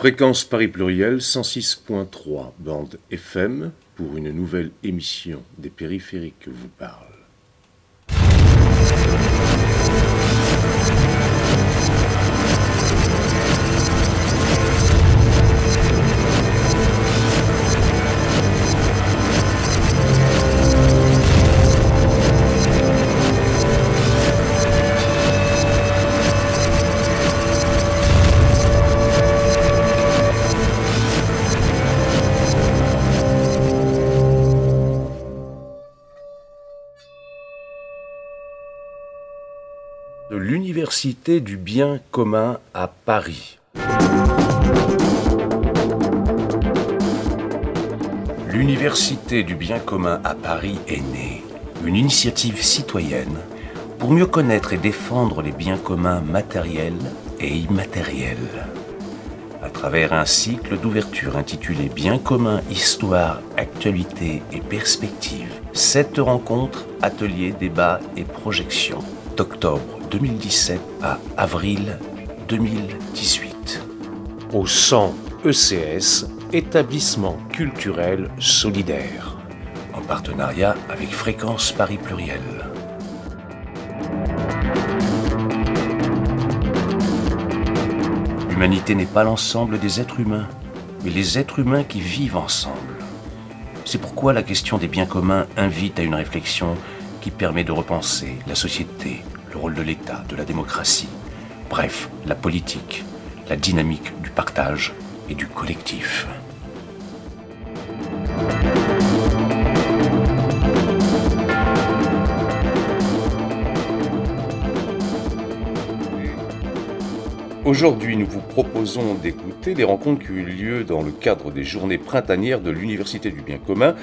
Fréquence Paris Pluriel 106.3 bande FM pour une nouvelle émission des périphériques vous parle. l'Université du bien commun à Paris. L'Université du bien commun à Paris est née, une initiative citoyenne pour mieux connaître et défendre les biens communs matériels et immatériels. À travers un cycle d'ouverture intitulé Biens communs, histoire, actualité et perspectives, sept rencontres, ateliers, débats et projections d'octobre 2017 à avril 2018. Au 100 ECS, établissement culturel solidaire, en partenariat avec Fréquence Paris Pluriel. L'humanité n'est pas l'ensemble des êtres humains, mais les êtres humains qui vivent ensemble. C'est pourquoi la question des biens communs invite à une réflexion qui permet de repenser la société, le rôle de l'État, de la démocratie, bref, la politique, la dynamique du partage et du collectif. Aujourd'hui, nous vous proposons d'écouter les rencontres qui ont eu lieu dans le cadre des journées printanières de l'Université du bien commun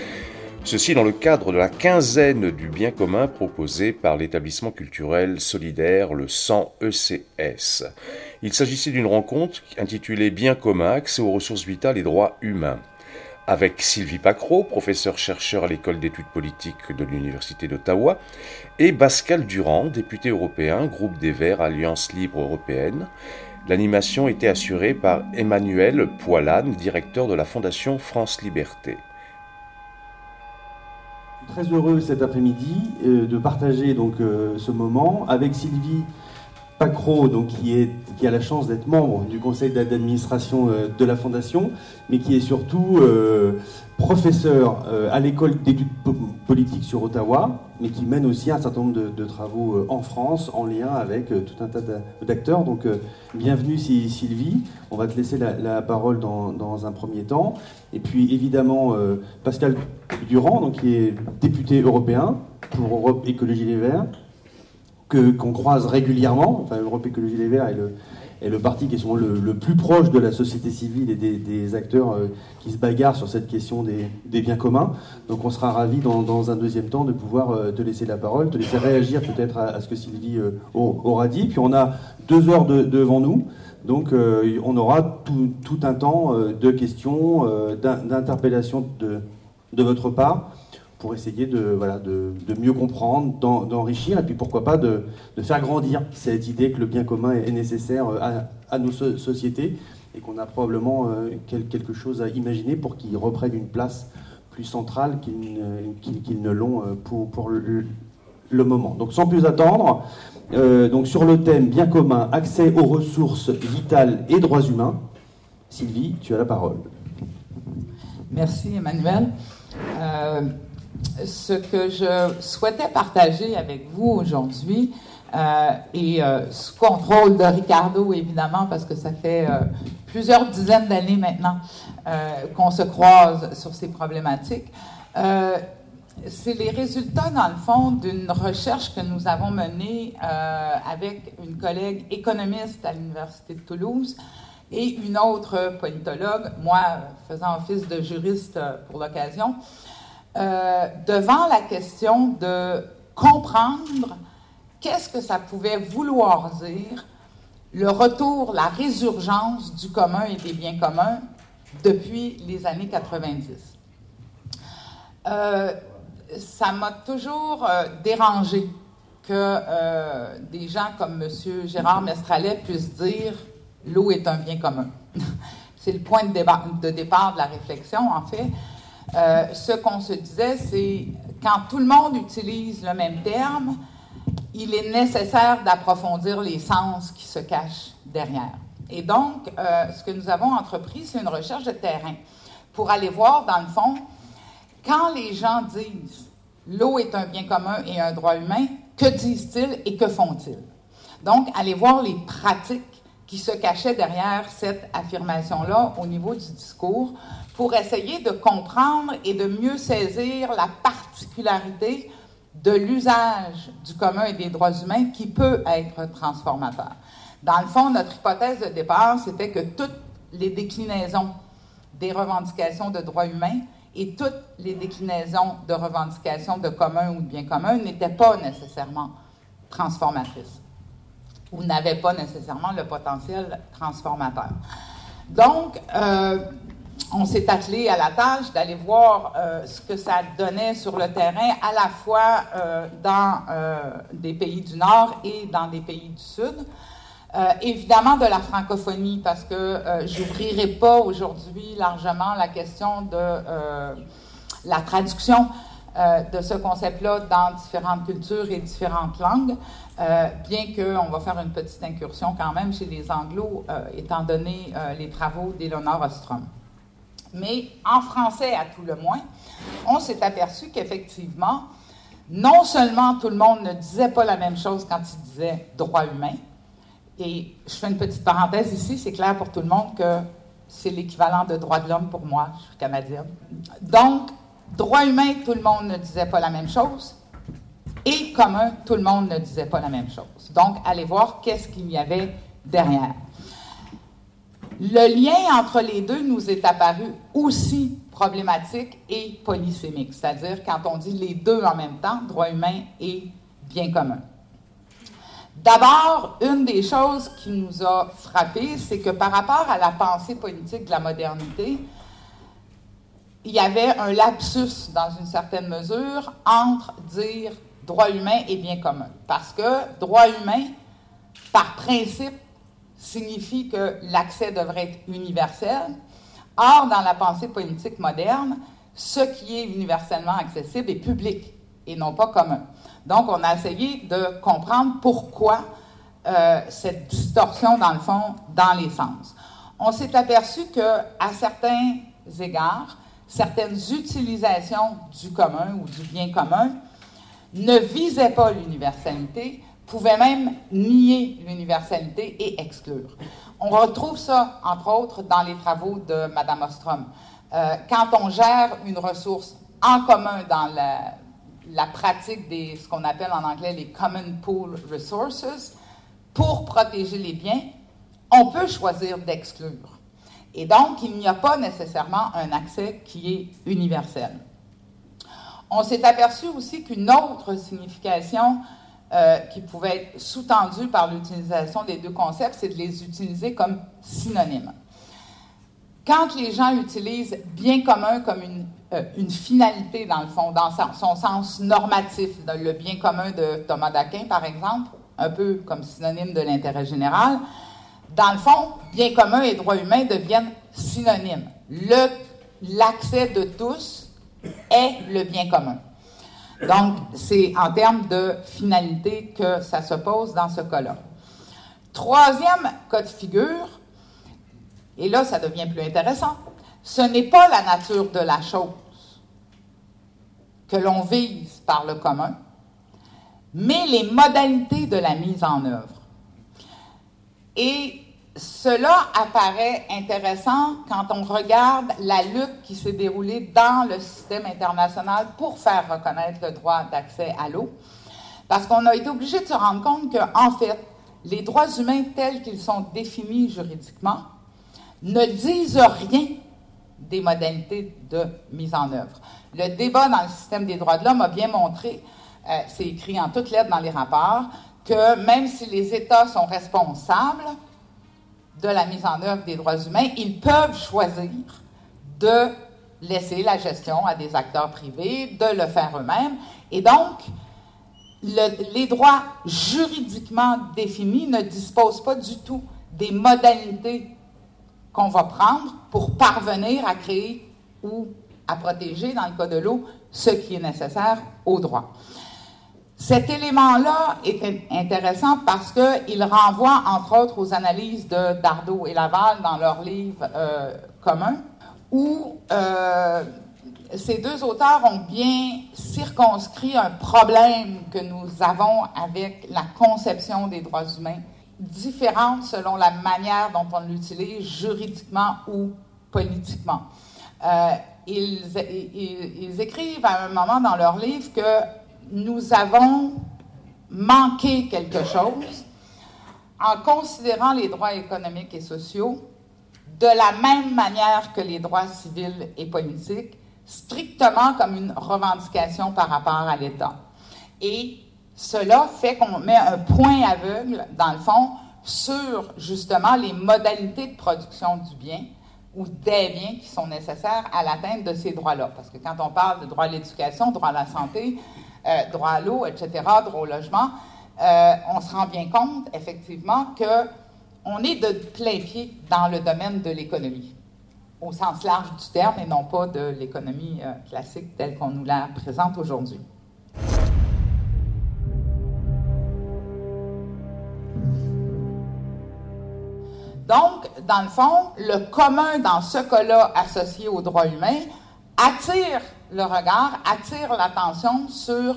Ceci dans le cadre de la quinzaine du bien commun proposé par l'établissement culturel solidaire le 100 ECS. Il s'agissait d'une rencontre intitulée Bien commun, accès aux ressources vitales et droits humains avec Sylvie Pacro, professeur-chercheur à l'école d'études politiques de l'Université d'Ottawa, et Pascal Durand, député européen, groupe des Verts, Alliance libre européenne. L'animation était assurée par Emmanuel Poilane, directeur de la Fondation France Liberté très heureux cet après-midi euh, de partager donc euh, ce moment avec Sylvie Pacro, donc qui, a la chance d'être membre du conseil d'administration euh, de la fondation, mais qui est surtout professeur à l'école d'études politiques sur Ottawa, mais qui mène aussi un certain nombre de, travaux en France en lien avec tout un tas d'acteurs. Donc bienvenue Sylvie, on va te laisser la, parole dans, dans, un premier temps. Et puis évidemment Pascal Durand, donc, qui est député européen pour Europe Écologie Les Verts, que, qu'on croise régulièrement. Enfin, Europe Écologie Les Verts est le, le parti qui est souvent le, plus proche de la société civile et des, acteurs euh, qui se bagarrent sur cette question des, biens communs. Donc on sera ravis dans, un deuxième temps de pouvoir euh, te laisser la parole, te laisser réagir peut-être à, ce que Sylvie euh, aura dit. Puis on a deux heures devant nous. Donc on aura tout, un temps de questions, d'interpellations de votre part pour essayer de, voilà, de, mieux comprendre, d'enrichir, et puis pourquoi pas de, faire grandir cette idée que le bien commun est, nécessaire euh, à, nos sociétés et qu'on a probablement euh, quelque chose à imaginer pour qu'ils reprennent une place plus centrale qu'ils ne l'ont euh, pour, pour le, moment. Donc sans plus attendre, donc sur le thème bien commun, accès aux ressources vitales et droits humains, Sylvie, tu as la parole. Merci Emmanuel. Ce que je souhaitais partager avec vous aujourd'hui, euh, et euh, sous contrôle de Ricardo, évidemment, parce que ça fait plusieurs dizaines d'années maintenant qu'on se croise sur ces problématiques, c'est les résultats, dans le fond, d'une recherche que nous avons menée avec une collègue économiste à l'Université de Toulouse et une autre politologue, moi faisant office de juriste pour l'occasion, euh, devant la question de comprendre qu'est-ce que ça pouvait vouloir dire le retour, la résurgence du commun et des biens communs depuis les années 90. Euh, ça m'a toujours euh, dérangé que des gens comme M. Gérard Mestralet puissent dire l'eau est un bien commun. c'est le point de, de, départ de la réflexion, en fait. Euh, ce qu'on se disait, c'est quand tout le monde utilise le même terme, il est nécessaire d'approfondir les sens qui se cachent derrière. Et donc, euh, ce que nous avons entrepris, c'est une recherche de terrain pour aller voir, dans le fond, quand les gens disent l'eau est un bien commun et un droit humain, que disent-ils et que font-ils? Donc, aller voir les pratiques qui se cachaient derrière cette affirmation-là au niveau du discours pour essayer de comprendre et de mieux saisir la particularité de l'usage du commun et des droits humains qui peut être transformateur. Dans le fond, notre hypothèse de départ, c'était que toutes les déclinaisons des revendications de droits humains et toutes les déclinaisons de revendications de commun ou de bien commun n'étaient pas nécessairement transformatrices ou n'avaient pas nécessairement le potentiel transformateur. Donc, euh, on s'est attelé à la tâche d'aller voir euh, ce que ça donnait sur le terrain, à la fois euh, dans des pays du Nord et dans des pays du Sud. évidemment de la francophonie, parce que je n'ouvrirai pas aujourd'hui largement la question de la traduction de ce concept-là dans différentes cultures et différentes langues. Euh, bien qu'on va faire une petite incursion quand même chez les Anglo, euh, étant donné euh, les travaux d'Eleonore Ostrom. Mais en français, à tout le moins, on s'est aperçu qu'effectivement, non seulement tout le monde ne disait pas la même chose quand il disait droit humain, et je fais une petite parenthèse ici, c'est clair pour tout le monde que c'est l'équivalent de droit de l'homme pour moi, je suis canadienne. Donc, droit humain, tout le monde ne disait pas la même chose, et commun, tout le monde ne disait pas la même chose. Donc, allez voir qu'est-ce qu'il y avait derrière. Le lien entre les deux nous est apparu aussi problématique et polysémique, c'est-à-dire quand on dit les deux en même temps, droit humain et bien commun. D'abord, une des choses qui nous a frappé, c'est que par rapport à la pensée politique de la modernité, il y avait un lapsus dans une certaine mesure entre dire droit humain et bien commun. Parce que droit humain, par principe, signifie que l'accès devrait être universel. Or, dans la pensée politique moderne, ce qui est universellement accessible est public et non pas commun. Donc, on a essayé de comprendre pourquoi euh, cette distorsion, dans le fond, dans les sens. On s'est aperçu que, à certains égards, certaines utilisations du commun ou du bien commun ne visait pas l'universalité, pouvait même nier l'universalité et exclure. On retrouve ça, entre autres, dans les travaux de Mme Ostrom. Euh, quand on gère une ressource en commun dans la, la pratique des ce qu'on appelle en anglais les Common Pool Resources, pour protéger les biens, on peut choisir d'exclure. Et donc, il n'y a pas nécessairement un accès qui est universel. On s'est aperçu aussi qu'une autre signification euh, qui pouvait être sous-tendue par l'utilisation des deux concepts, c'est de les utiliser comme synonymes. Quand les gens utilisent bien commun comme une, euh, finalité, dans le fond, dans son sens normatif, le bien commun de Thomas d'Aquin, par exemple, un peu comme synonyme de l'intérêt général, dans le fond, bien commun et droit humain deviennent synonymes. L'accès de tous est le bien commun. Donc, c'est en termes de finalité que ça se pose dans ce cas-là. Troisième cas de figure, et là, ça devient plus intéressant, ce n'est pas la nature de la chose que l'on vise par le commun, mais les modalités de la mise en œuvre. Et cela apparaît intéressant quand on regarde la lutte qui s'est déroulée dans le système international pour faire reconnaître le droit d'accès à l'eau, parce qu'on a été obligé de se rendre compte que, en fait, les droits humains tels qu'ils sont définis juridiquement ne disent rien des modalités de mise en œuvre. Le débat dans le système des droits de l'homme a bien montré, euh, c'est écrit en toutes lettres dans les rapports, que même si les États sont responsables, de la mise en œuvre des droits humains, ils peuvent choisir de laisser la gestion à des acteurs privés, de le faire eux-mêmes. Et donc, les droits juridiquement définis ne disposent pas du tout des modalités qu'on va prendre pour parvenir à créer ou à protéger, dans le cas de l'eau, ce qui est nécessaire au droit. Cet élément-là est intéressant parce qu'il renvoie, entre autres, aux analyses de Dardot et Laval dans leur livre euh, commun, où euh, ces deux auteurs ont bien circonscrit un problème que nous avons avec la conception des droits humains, différente selon la manière dont on l'utilise juridiquement ou politiquement. Euh, ils, ils, écrivent à un moment dans leur livre que nous avons manqué quelque chose en considérant les droits économiques et sociaux de la même manière que les droits civils et politiques, strictement comme une revendication par rapport à l'État. Et cela fait qu'on met un point aveugle, dans le fond, sur justement les modalités de production du bien ou des biens qui sont nécessaires à l'atteinte de ces droits-là. Parce que quand on parle de droit à l'éducation, droit à la santé, droit à l'eau, etc., droit au logement, euh, on se rend bien compte, effectivement, que on est de plein pied dans le domaine de l'économie, au sens large du terme, et non pas de l'économie euh, classique telle qu'on nous la présente aujourd'hui. Donc, dans le fond, le commun dans ce cas-là associé aux droits humains attire le regard, attire l'attention sur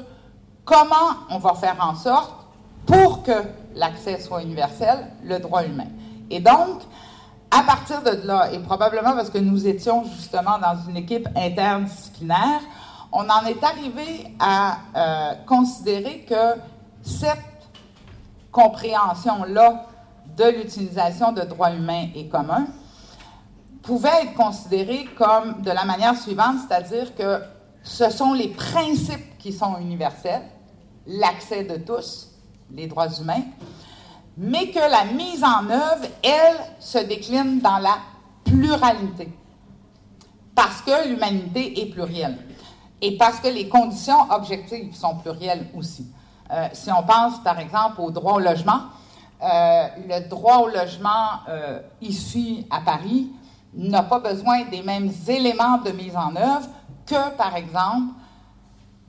comment on va faire en sorte pour que l'accès soit universel, le droit humain. Et donc, à partir de là, et probablement parce que nous étions justement dans une équipe interdisciplinaire, on en est arrivé à euh, considérer que cette compréhension-là de l'utilisation de droits humains et communs pouvait être considérée comme de la manière suivante, c'est-à-dire que ce sont les principes qui sont universels, l'accès de tous, les droits humains, mais que la mise en œuvre, elle, se décline dans la pluralité, parce que l'humanité est plurielle et parce que les conditions objectives sont plurielles aussi. Euh, si on pense, par exemple, au droit au logement, euh, le droit au logement euh, ici à Paris n'a pas besoin des mêmes éléments de mise en œuvre que, par exemple,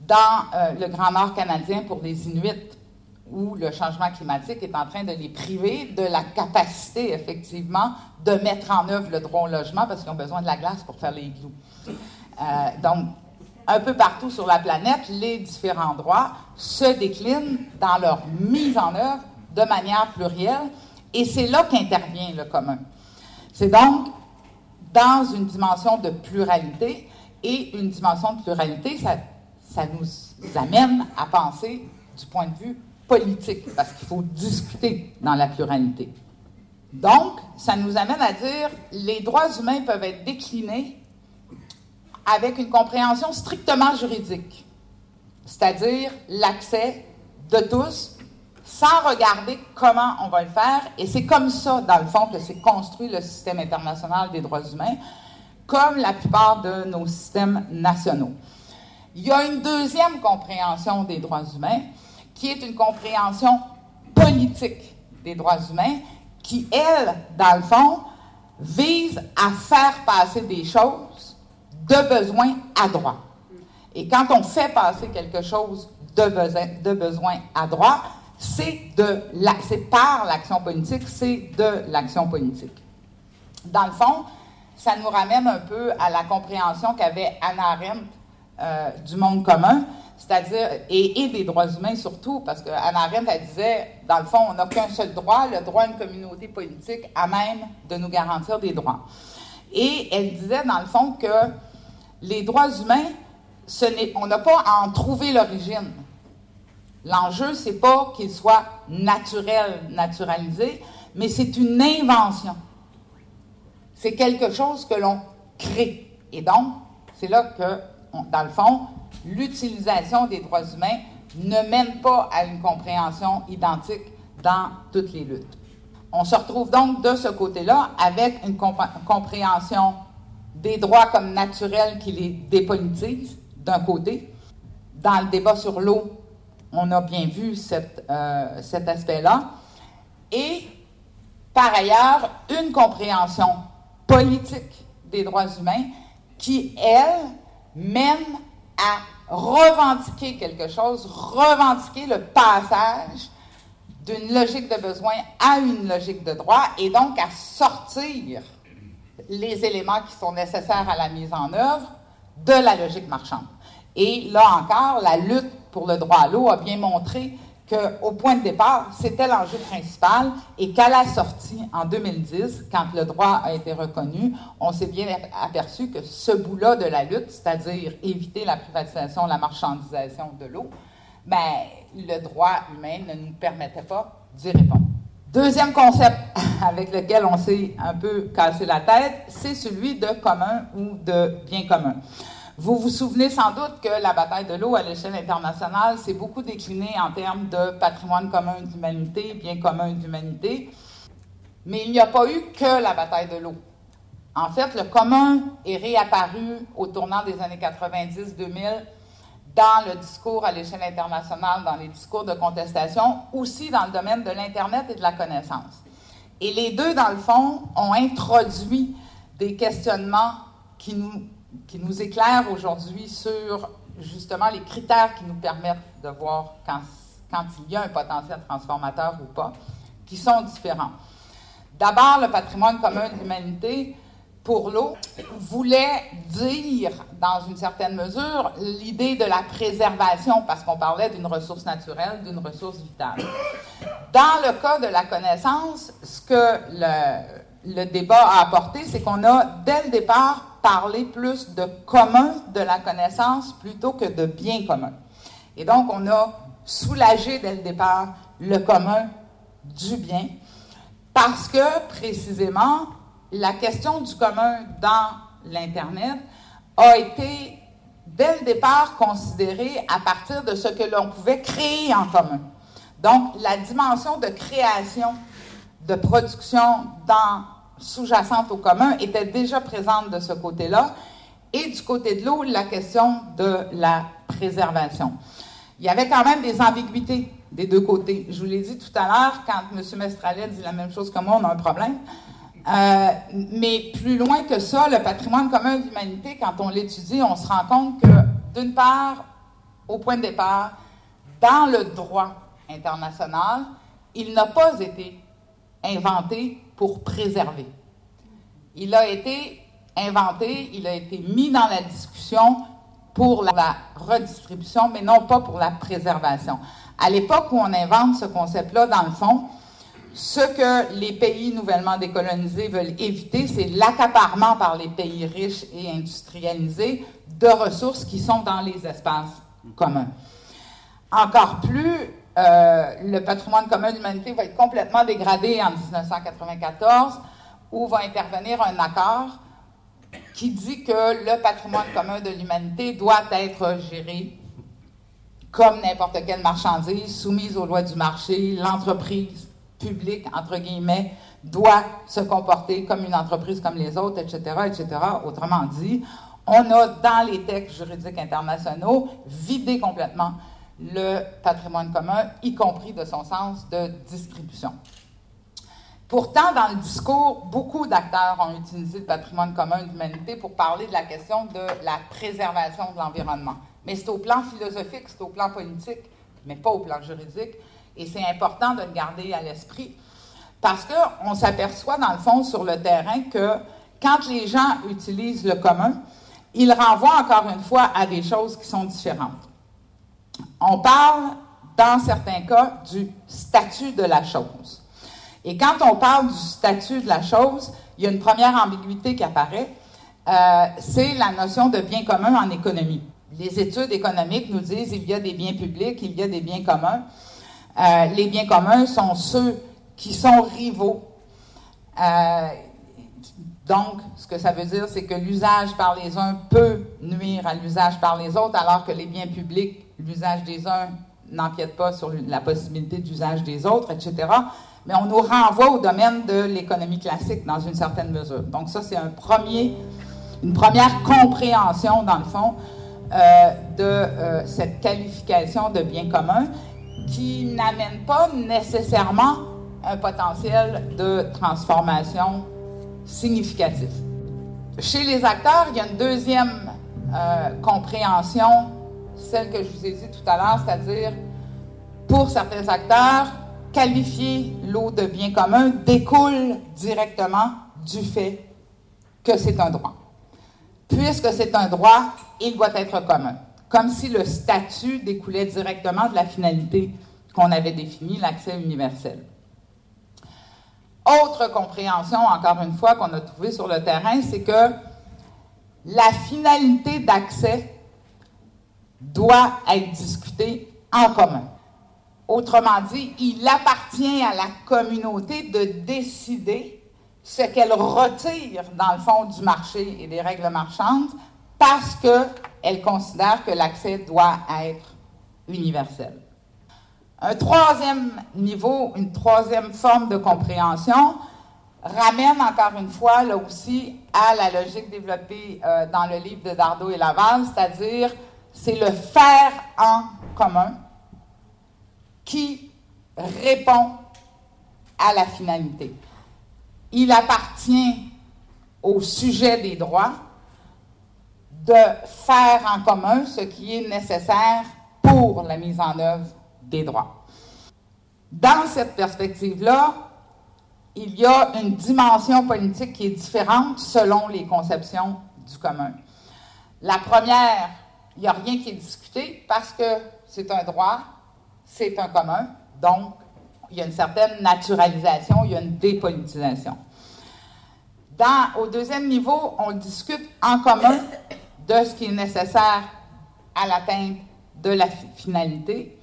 dans le Grand Nord canadien pour les Inuits où le changement climatique est en train de les priver de la capacité, effectivement, de mettre en œuvre le droit au logement parce qu'ils ont besoin de la glace pour faire les igloos. Euh, donc, un peu partout sur la planète, les différents droits se déclinent dans leur mise en œuvre de manière plurielle et c'est là qu'intervient le commun. C'est donc dans une dimension de pluralité et une dimension de pluralité, ça, ça nous amène à penser du point de vue politique, parce qu'il faut discuter dans la pluralité. Donc, ça nous amène à dire les droits humains peuvent être déclinés avec une compréhension strictement juridique, c'est-à-dire l'accès de tous sans regarder comment on va le faire. Et c'est comme ça, dans le fond, que s'est construit le système international des droits humains, comme la plupart de nos systèmes nationaux. Il y a une deuxième compréhension des droits humains qui est une compréhension politique des droits humains, qui, elle, dans le fond, vise à faire passer des choses de besoin à droit. Et quand on fait passer quelque chose de besoin, de besoin à droit, c'est par l'action politique, c'est de l'action politique. Dans le fond, ça nous ramène un peu à la compréhension qu'avait Anna Arendt euh, du monde commun, c'est-à-dire, et, des droits humains surtout, parce qu'Anna Arendt, elle disait, dans le fond, on n'a qu'un seul droit, le droit à une communauté politique à même de nous garantir des droits. Et elle disait, dans le fond, que les droits humains, on n'a pas à en trouver l'origine. L'enjeu, c'est pas qu'ils soient naturels, naturalisés, mais c'est une invention. C'est quelque chose que l'on crée. Et donc, c'est là que, dans le fond, l'utilisation des droits humains ne mène pas à une compréhension identique dans toutes les luttes. On se retrouve donc de ce côté-là avec une compréhension des droits comme naturels qui les dépolitisent, d'un côté. Dans le débat sur l'eau, on a bien vu euh, cet aspect-là. Et par ailleurs, une compréhension politique des droits humains qui, elle, mène à revendiquer quelque chose, revendiquer le passage d'une logique de besoin à une logique de droit et donc à sortir les éléments qui sont nécessaires à la mise en œuvre de la logique marchande. Et là encore, la lutte pour le droit à l'eau a bien montré qu'au point de départ, c'était l'enjeu principal et qu'à la sortie, en 2010, quand le droit a été reconnu, on s'est bien aperçu que ce bout-là de la lutte, c'est-à-dire éviter la privatisation, la marchandisation de l'eau, ben, le droit humain ne nous permettait pas d'y répondre. Deuxième concept avec lequel on s'est un peu cassé la tête, c'est celui de commun ou de bien commun. Vous vous souvenez sans doute que la bataille de l'eau à l'échelle internationale s'est beaucoup déclinée en termes de patrimoine commun d'humanité, bien commun d'humanité, mais il n'y a pas eu que la bataille de l'eau. En fait, le commun est réapparu au tournant des années 90-2000 dans le discours à l'échelle internationale, dans les discours de contestation, aussi dans le domaine de l'Internet et de la connaissance. Et les deux, dans le fond, ont introduit des questionnements qui nous qui nous éclaire aujourd'hui sur justement les critères qui nous permettent de voir quand, il y a un potentiel transformateur ou pas, qui sont différents. D'abord, le patrimoine commun de l'humanité, pour l'eau, voulait dire, dans une certaine mesure, l'idée de la préservation, parce qu'on parlait d'une ressource naturelle, d'une ressource vitale. Dans le cas de la connaissance, ce que le débat a apporté, c'est qu'on a, dès le départ, parler plus de commun de la connaissance plutôt que de bien commun. Et donc, on a soulagé dès le départ le commun du bien parce que, précisément, la question du commun dans l'Internet a été, dès le départ, considérée à partir de ce que l'on pouvait créer en commun. Donc, la dimension de création, de production dans sous-jacente au commun était déjà présente de ce côté-là. Et du côté de l'eau, la question de la préservation. Il y avait quand même des ambiguïtés des deux côtés. Je vous l'ai dit tout à l'heure, quand M. Mestralet dit la même chose que moi, on a un problème. Euh, mais plus loin que ça, le patrimoine commun de l'humanité, quand on l'étudie, on se rend compte que, d'une part, au point de départ, dans le droit international, il n'a pas été inventé pour préserver. Il a été inventé, il a été mis dans la discussion pour la redistribution, mais non pas pour la préservation. À l'époque où on invente ce concept-là, dans le fond, ce que les pays nouvellement décolonisés veulent éviter, c'est l'accaparement par les pays riches et industrialisés de ressources qui sont dans les espaces communs. Encore plus, euh, le patrimoine commun de l'humanité va être complètement dégradé en 1994, où va intervenir un accord qui dit que le patrimoine commun de l'humanité doit être géré comme n'importe quelle marchandise soumise aux lois du marché. L'entreprise publique, entre guillemets, doit se comporter comme une entreprise comme les autres, etc., etc. Autrement dit, on a dans les textes juridiques internationaux vidé complètement le patrimoine commun, y compris de son sens de distribution. Pourtant, dans le discours, beaucoup d'acteurs ont utilisé le patrimoine commun de l'humanité pour parler de la question de la préservation de l'environnement. Mais c'est au plan philosophique, c'est au plan politique, mais pas au plan juridique. Et c'est important de le garder à l'esprit parce qu'on s'aperçoit, dans le fond, sur le terrain, que quand les gens utilisent le commun, ils renvoient encore une fois à des choses qui sont différentes. On parle, dans certains cas, du statut de la chose. Et quand on parle du statut de la chose, il y a une première ambiguïté qui apparaît, euh, c'est la notion de bien commun en économie. Les études économiques nous disent qu'il y a des biens publics, il y a des biens communs. Euh, les biens communs sont ceux qui sont rivaux. Euh, donc, ce que ça veut dire, c'est que l'usage par les uns peut nuire à l'usage par les autres, alors que les biens publics l'usage des uns n'empiète pas sur la possibilité d'usage des autres, etc. Mais on nous renvoie au domaine de l'économie classique dans une certaine mesure. Donc ça, c'est une première compréhension, dans le fond, euh, de euh, cette qualification de bien commun qui n'amène pas nécessairement un potentiel de transformation significatif. Chez les acteurs, il y a une deuxième euh, compréhension, celle que je vous ai dit tout à l'heure, c'est-à-dire pour certains acteurs, qualifier l'eau de bien commun découle directement du fait que c'est un droit. Puisque c'est un droit, il doit être commun. Comme si le statut découlait directement de la finalité qu'on avait définie, l'accès universel. Autre compréhension, encore une fois, qu'on a trouvée sur le terrain, c'est que la finalité d'accès doit être discutée en commun. Autrement dit, il appartient à la communauté de décider ce qu'elle retire dans le fond du marché et des règles marchandes parce qu'elle considère que l'accès doit être universel. Un troisième niveau, une troisième forme de compréhension ramène encore une fois, là aussi, à la logique développée euh, dans le livre de Dardo et Laval, c'est-à-dire c'est le faire en commun qui répond à la finalité. Il appartient au sujet des droits de faire en commun ce qui est nécessaire pour la mise en œuvre des droits. Dans cette perspective-là, il y a une dimension politique qui est différente selon les conceptions du commun. La première, il n'y a rien qui est discuté parce que c'est un droit, c'est un commun, donc il y a une certaine naturalisation, il y a une dépolitisation. Au deuxième niveau, on discute en commun de ce qui est nécessaire à l'atteinte de la finalité.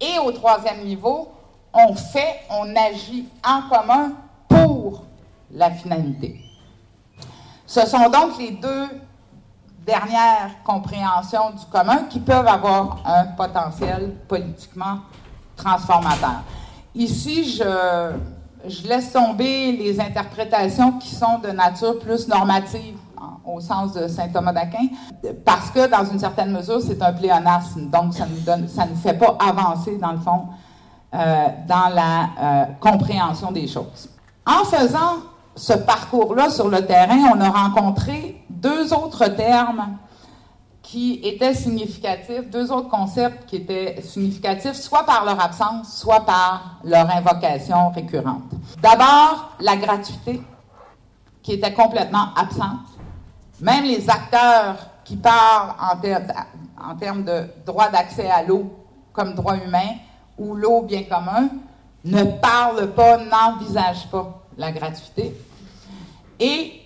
Et au troisième niveau, on fait, on agit en commun pour la finalité. Ce sont donc les deux dernières compréhensions du commun qui peuvent avoir un potentiel politiquement transformateur. Ici, je, laisse tomber les interprétations qui sont de nature plus normative au sens de saint Thomas d'Aquin, parce que dans une certaine mesure, c'est un pléonasme, donc ça nous ne fait pas avancer dans le fond euh, dans la euh, compréhension des choses. En faisant ce parcours-là sur le terrain, on a rencontré deux autres termes qui étaient significatifs, deux autres concepts qui étaient significatifs, soit par leur absence, soit par leur invocation récurrente. D'abord, la gratuité, qui était complètement absente. Même les acteurs qui parlent en, termes de droit d'accès à l'eau comme droit humain ou l'eau bien commun ne parlent pas, n'envisagent pas la gratuité. Et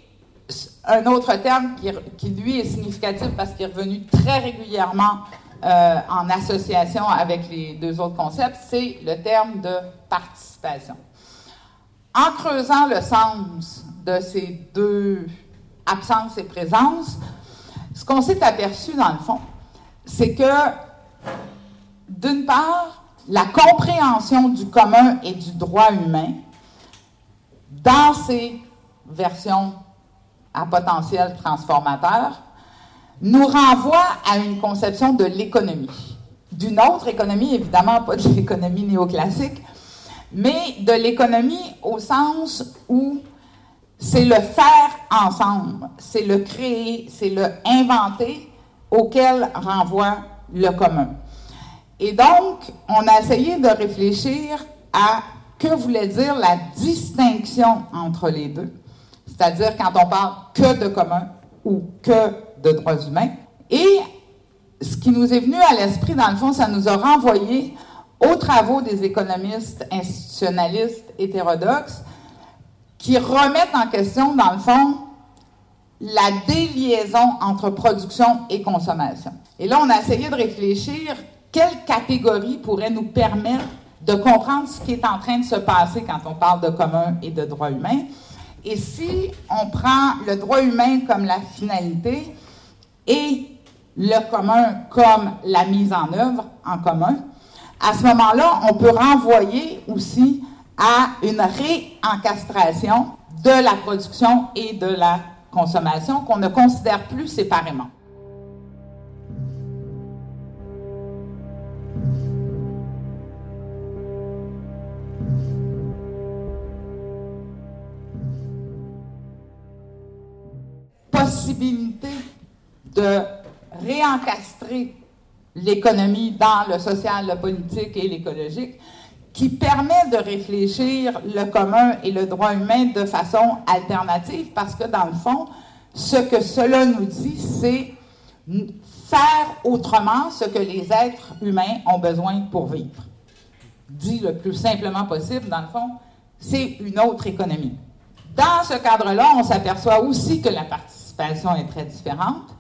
un autre terme qui, lui est significatif parce qu'il est revenu très régulièrement euh, en association avec les deux autres concepts, c'est le terme de participation. En creusant le sens de ces deux absence et présence, ce qu'on s'est aperçu dans le fond, c'est que, d'une part, la compréhension du commun et du droit humain, dans ces versions à potentiel transformateur, nous renvoie à une conception de l'économie. D'une autre économie, évidemment pas de l'économie néoclassique, mais de l'économie au sens où c'est le faire ensemble, c'est le créer, c'est le inventer auquel renvoie le commun. Et donc, on a essayé de réfléchir à que voulait dire la distinction entre les deux, c'est-à-dire quand on parle que de commun ou que de droits humains. Et ce qui nous est venu à l'esprit, dans le fond, ça nous a renvoyé aux travaux des économistes institutionnalistes hétérodoxes qui remettent en question, dans le fond, la déliaison entre production et consommation. Et là, on a essayé de réfléchir quelle catégorie pourrait nous permettre de comprendre ce qui est en train de se passer quand on parle de commun et de droit humain. Et si on prend le droit humain comme la finalité et le commun comme la mise en œuvre en commun, à ce moment-là, on peut renvoyer aussi à une réencastration de la production et de la consommation qu'on ne considère plus séparément. Possibilité de réencastrer l'économie dans le social, le politique et l'écologique, qui permet de réfléchir le commun et le droit humain de façon alternative, parce que dans le fond, ce que cela nous dit, c'est faire autrement ce que les êtres humains ont besoin pour vivre. Dit le plus simplement possible, dans le fond, c'est une autre économie. Dans ce cadre-là, on s'aperçoit aussi que la participation est très différente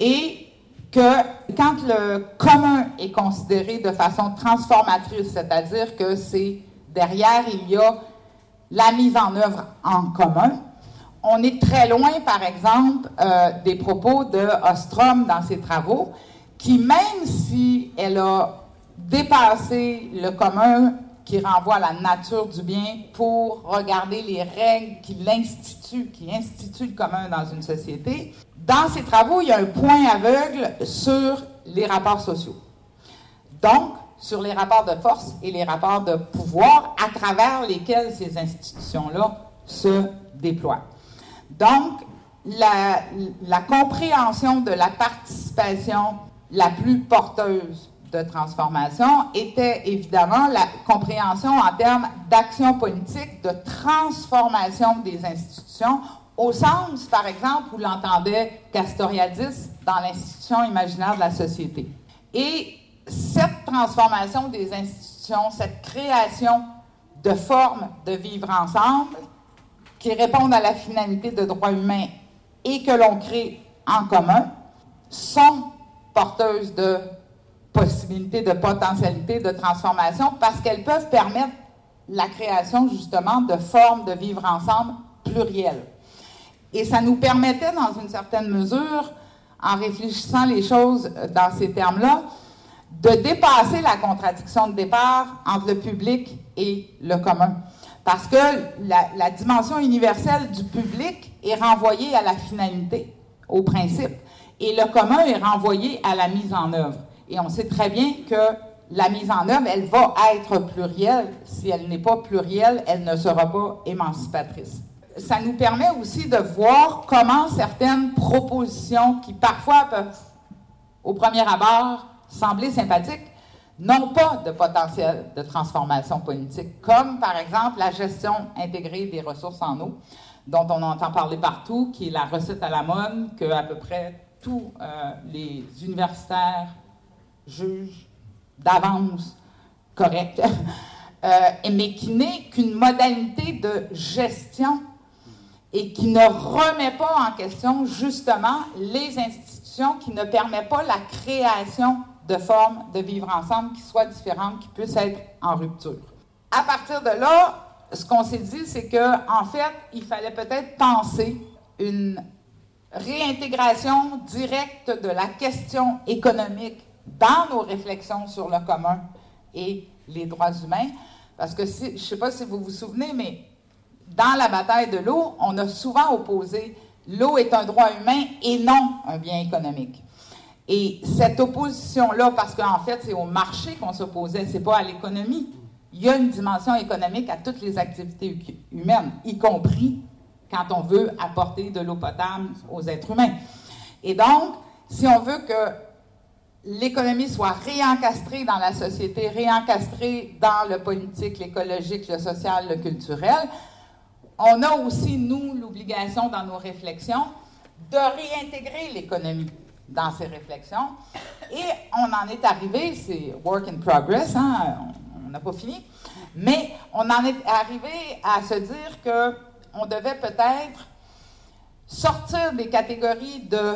et que quand le commun est considéré de façon transformatrice, c'est-à-dire que c'est derrière, il y a la mise en œuvre en commun, on est très loin, par exemple, euh, des propos de Ostrom dans ses travaux, qui, même si elle a dépassé le commun qui renvoie à la nature du bien pour regarder les règles qui l'instituent, qui instituent le commun dans une société, dans ses travaux, il y a un point aveugle sur les rapports sociaux. Donc, sur les rapports de force et les rapports de pouvoir à travers lesquels ces institutions-là se déploient. Donc, la, la, compréhension de la participation la plus porteuse de transformation était évidemment la compréhension en termes d'action politique, de transformation des institutions, au sens, par exemple, où l'entendait Castoriadis dans l'institution imaginaire de la société. Et cette transformation des institutions, cette création de formes de vivre ensemble, qui répondent à la finalité de droit humain et que l'on crée en commun sont porteuses de possibilités, de potentialités, de transformation parce qu'elles peuvent permettre la création justement de formes de vivre ensemble plurielles. Et ça nous permettait, dans une certaine mesure, en réfléchissant les choses dans ces termes-là, de dépasser la contradiction de départ entre le public et le commun. Parce que la, dimension universelle du public est renvoyée à la finalité, au principe, et le commun est renvoyé à la mise en œuvre. Et on sait très bien que la mise en œuvre, elle va être plurielle. Si elle n'est pas plurielle, elle ne sera pas émancipatrice. Ça nous permet aussi de voir comment certaines propositions qui parfois peuvent, au premier abord, sembler sympathiques, n'ont pas de potentiel de transformation politique, comme par exemple la gestion intégrée des ressources en eau, dont on entend parler partout, qui est la recette à la mode que à peu près tous euh, les universitaires jugent d'avance correcte, euh, mais qui n'est qu'une modalité de gestion et qui ne remet pas en question justement les institutions, qui ne permet pas la création de formes de vivre ensemble qui soient différentes, qui puissent être en rupture. À partir de là, ce qu'on s'est dit, c'est que en fait, il fallait peut-être penser une réintégration directe de la question économique dans nos réflexions sur le commun et les droits humains. Parce que je ne sais pas si vous vous souvenez, mais dans la bataille de l'eau, on a souvent opposé l'eau est un droit humain et non un bien économique. Et cette opposition-là, parce qu'en fait, c'est au marché qu'on s'opposait, c'est pas à l'économie. Il y a une dimension économique à toutes les activités humaines, y compris quand on veut apporter de l'eau potable aux êtres humains. Et donc, si on veut que l'économie soit réencastrée dans la société, réencastrée dans le politique, l'écologique, le social, le culturel, on a aussi, nous, l'obligation dans nos réflexions de réintégrer l'économie dans ces réflexions. Et on en est arrivé, c'est work in progress, hein, on n'a pas fini, mais on en est arrivé à se dire que on devait peut-être sortir des catégories de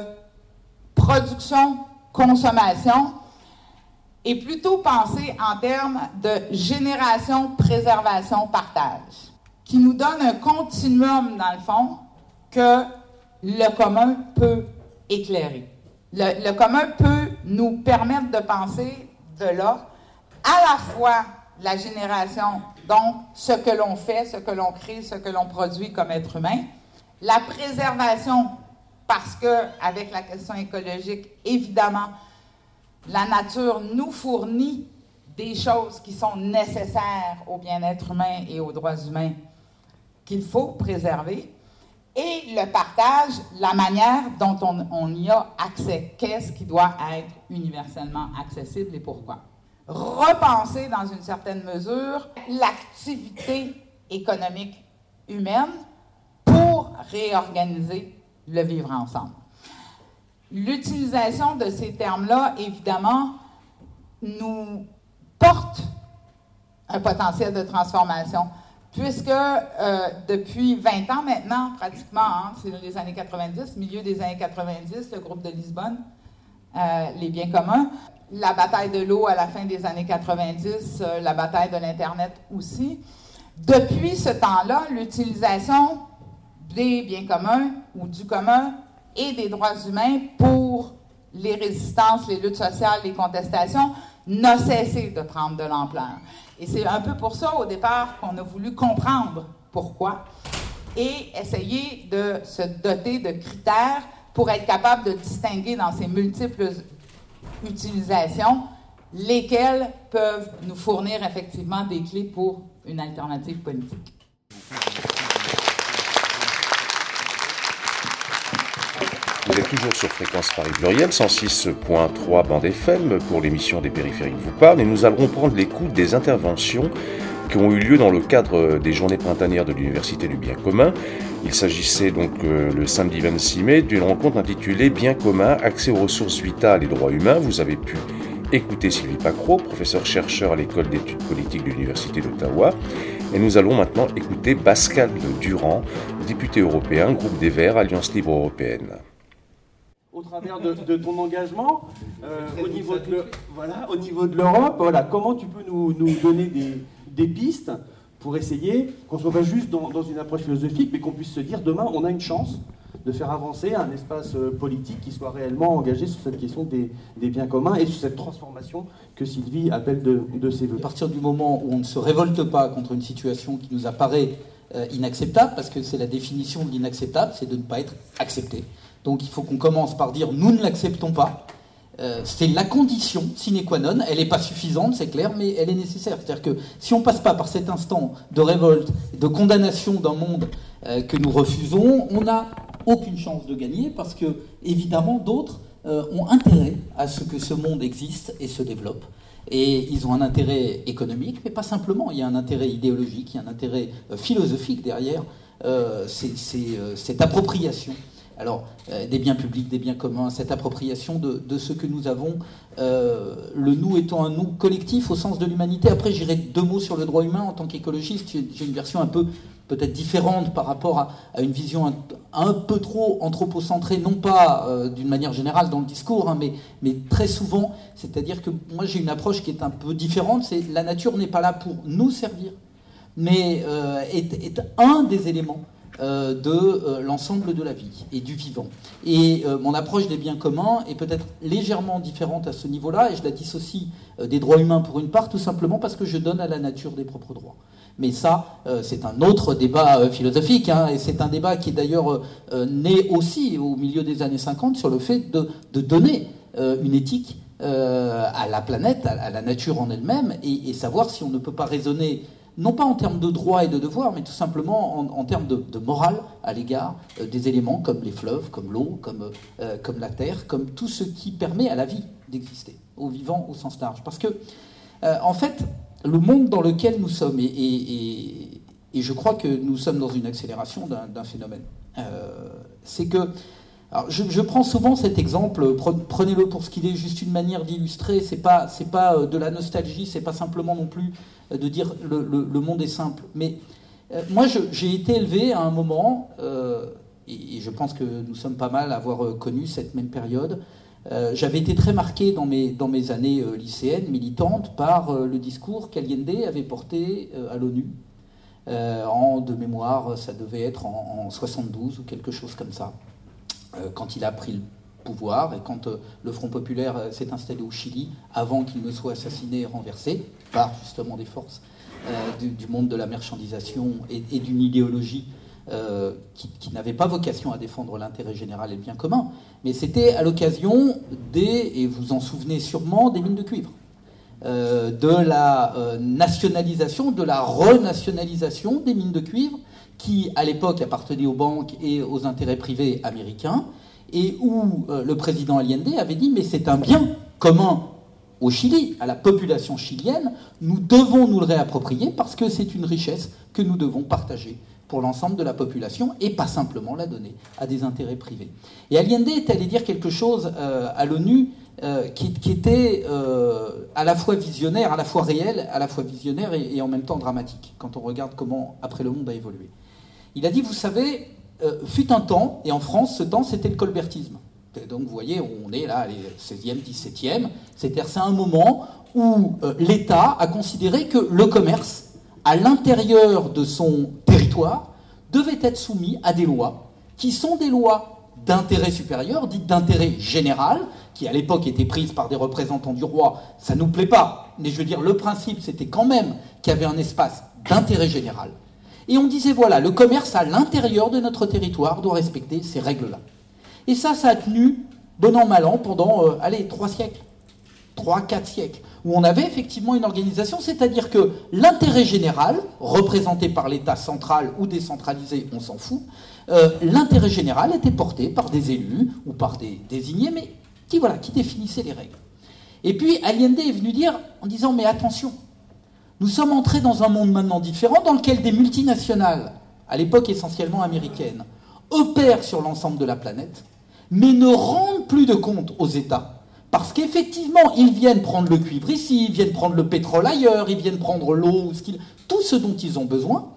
production, consommation et plutôt penser en termes de génération, préservation, partage, qui nous donne un continuum, dans le fond, que le commun peut éclairer. Le, commun peut nous permettre de penser de là à la fois la génération, donc ce que l'on fait, ce que l'on crée, ce que l'on produit comme être humain, la préservation, parce que avec la question écologique, évidemment, la nature nous fournit des choses qui sont nécessaires au bien-être humain et aux droits humains qu'il faut préserver. et le partage, la manière dont on, y a accès. Qu'est-ce qui doit être universellement accessible et pourquoi? Repenser dans une certaine mesure l'activité économique humaine pour réorganiser le vivre ensemble. L'utilisation de ces termes-là, évidemment, nous porte un potentiel de transformation puisque euh, depuis 20 ans maintenant, pratiquement, hein, c'est les années 90, milieu des années 90, le groupe de Lisbonne, euh, les biens communs, la bataille de l'eau à la fin des années 90, euh, la bataille de l'Internet aussi. Depuis ce temps-là, l'utilisation des biens communs ou du commun et des droits humains pour les résistances, les luttes sociales, les contestations n'a cessé de prendre de l'ampleur. Et c'est un peu pour ça, au départ, qu'on a voulu comprendre pourquoi et essayer de se doter de critères pour être capable de distinguer dans ces multiples utilisations lesquelles peuvent nous fournir effectivement des clés pour une alternative politique. Vous êtes toujours sur Fréquence Paris Pluriel, 106.3 bande FM pour l'émission des périphériques vous parle et nous allons prendre l'écoute des interventions qui ont eu lieu dans le cadre des journées printanières de l'Université du Bien commun. Il s'agissait donc euh, le samedi 26 mai d'une rencontre intitulée Bien commun, accès aux ressources vitales et droits humains. Vous avez pu écouter Sylvie Pacro, professeur-chercheur à l'école d'études politiques de l'Université d'Ottawa. Et nous allons maintenant écouter Pascal Durand, député européen, groupe des Verts, Alliance Libre Européenne au travers de, ton engagement euh, au, niveau de voilà, au niveau de l'Europe. Voilà, comment tu peux nous, nous donner des, des, pistes pour essayer qu'on ne soit pas juste dans, dans, une approche philosophique, mais qu'on puisse se dire demain, on a une chance de faire avancer un espace euh, politique qui soit réellement engagé sur cette question des, des biens communs et sur cette transformation que Sylvie appelle de, de ses voeux. À partir du moment où on ne se révolte pas contre une situation qui nous apparaît euh, inacceptable, parce que c'est la définition de l'inacceptable, c'est de ne pas être accepté. Donc il faut qu'on commence par dire nous ne l'acceptons pas. Euh, c'est la condition sine qua non. Elle n'est pas suffisante, c'est clair, mais elle est nécessaire. C'est-à-dire que si on passe pas par cet instant de révolte, de condamnation d'un monde euh, que nous refusons, on n'a aucune chance de gagner parce que, évidemment, d'autres euh, ont intérêt à ce que ce monde existe et se développe. Et ils ont un intérêt économique, mais pas simplement. Il y a un intérêt idéologique, il y a un intérêt philosophique derrière. cette appropriation alors, euh, des biens publics, des biens communs, cette appropriation de, ce que nous avons, euh, le nous étant un nous collectif au sens de l'humanité. Après, j'irai deux mots sur le droit humain en tant qu'écologiste. J'ai une version un peu peut-être différente par rapport à, une vision un, peu trop anthropocentrée, non pas euh, d'une manière générale dans le discours, hein, mais, très souvent. C'est-à-dire que moi, j'ai une approche qui est un peu différente. C'est la nature n'est pas là pour nous servir, mais est un des éléments euh, de euh, l'ensemble de la vie et du vivant. Et euh, mon approche des biens communs est peut-être légèrement différente à ce niveau-là, et je la dissocie des droits humains pour une part, tout simplement parce que je donne à la nature des propres droits. Mais ça, c'est un autre débat philosophique, hein, et c'est un débat qui est d'ailleurs né aussi au milieu des années 50 sur le fait de, donner une éthique à la planète, à, la nature en elle-même, et, savoir si on ne peut pas raisonner non pas en termes de droits et de devoirs, mais tout simplement en, termes de, morale à l'égard euh, des éléments comme les fleuves, comme l'eau, comme, euh, comme la terre, comme tout ce qui permet à la vie d'exister, au vivant au sens large. Parce que, euh, en fait, le monde dans lequel nous sommes, et, je crois que nous sommes dans une accélération d'un phénomène, c'est que alors, je, prends souvent cet exemple, prenez-le pour ce qu'il est, juste une manière d'illustrer. C'est pas, c'est pas de la nostalgie, c'est pas simplement non plus de dire le, monde est simple. Mais euh, moi, j'ai été élevé à un moment, euh, et, je pense que nous sommes pas mal à avoir euh, connu cette même période. J'avais été très marqué dans mes, années lycéennes, militantes, par le discours qu'Aliende avait porté à l'ONU. en de mémoire, ça devait être en, en 72 ou quelque chose comme ça, quand il a pris le pouvoir et quand euh, le Front populaire euh, s'est installé au Chili avant qu'il ne soit assassiné et renversé par justement des forces euh, du, monde de la marchandisation et, d'une idéologie qui n'avait pas vocation à défendre l'intérêt général et le bien commun, mais c'était à l'occasion des, et vous en souvenez sûrement, des mines de cuivre. de la nationalisation, de la renationalisation des mines de cuivre qui à l'époque appartenait aux banques et aux intérêts privés américains, et où euh, le président Allende avait dit mais c'est un bien commun au Chili, à la population chilienne, nous devons nous le réapproprier parce que c'est une richesse que nous devons partager pour l'ensemble de la population et pas simplement la donner à des intérêts privés. Et Allende est allé dire quelque chose euh, à l'ONU euh, qui, était à la fois visionnaire, à la fois réel, à la fois visionnaire et, et, en même temps dramatique quand on regarde comment après le monde a évolué. Il a dit, vous savez, euh, fut un temps, et en France, ce temps, c'était le colbertisme. donc vous voyez, on est là, les 16e, 17e. C'est-à-dire, c'est un moment où euh, l'État a considéré que le commerce, à l'intérieur de son territoire, devait être soumis à des lois qui sont des lois d'intérêt supérieur, dites d'intérêt général, qui à l'époque étaient prises par des représentants du roi. Ça ne nous plaît pas, mais je veux dire, le principe, c'était quand même qu'il y avait un espace d'intérêt général. Et on disait, voilà, le commerce à l'intérieur de notre territoire doit respecter ces règles-là. Et ça, ça a tenu, bon an, mal an, pendant, euh, allez, trois siècles, trois, quatre siècles, où on avait effectivement une organisation, c'est-à-dire que l'intérêt général, représenté par l'État central ou décentralisé, on s'en fout, euh, l'intérêt général était porté par des élus ou par des désignés, mais qui, voilà, qui définissaient les règles. Et puis Allende est venu dire, en disant, mais attention, nous sommes entrés dans un monde maintenant différent dans lequel des multinationales, à l'époque essentiellement américaines, opèrent sur l'ensemble de la planète, mais ne rendent plus de compte aux États. Parce qu'effectivement, ils viennent prendre le cuivre ici, ils viennent prendre le pétrole ailleurs, ils viennent prendre l'eau, tout ce dont ils ont besoin,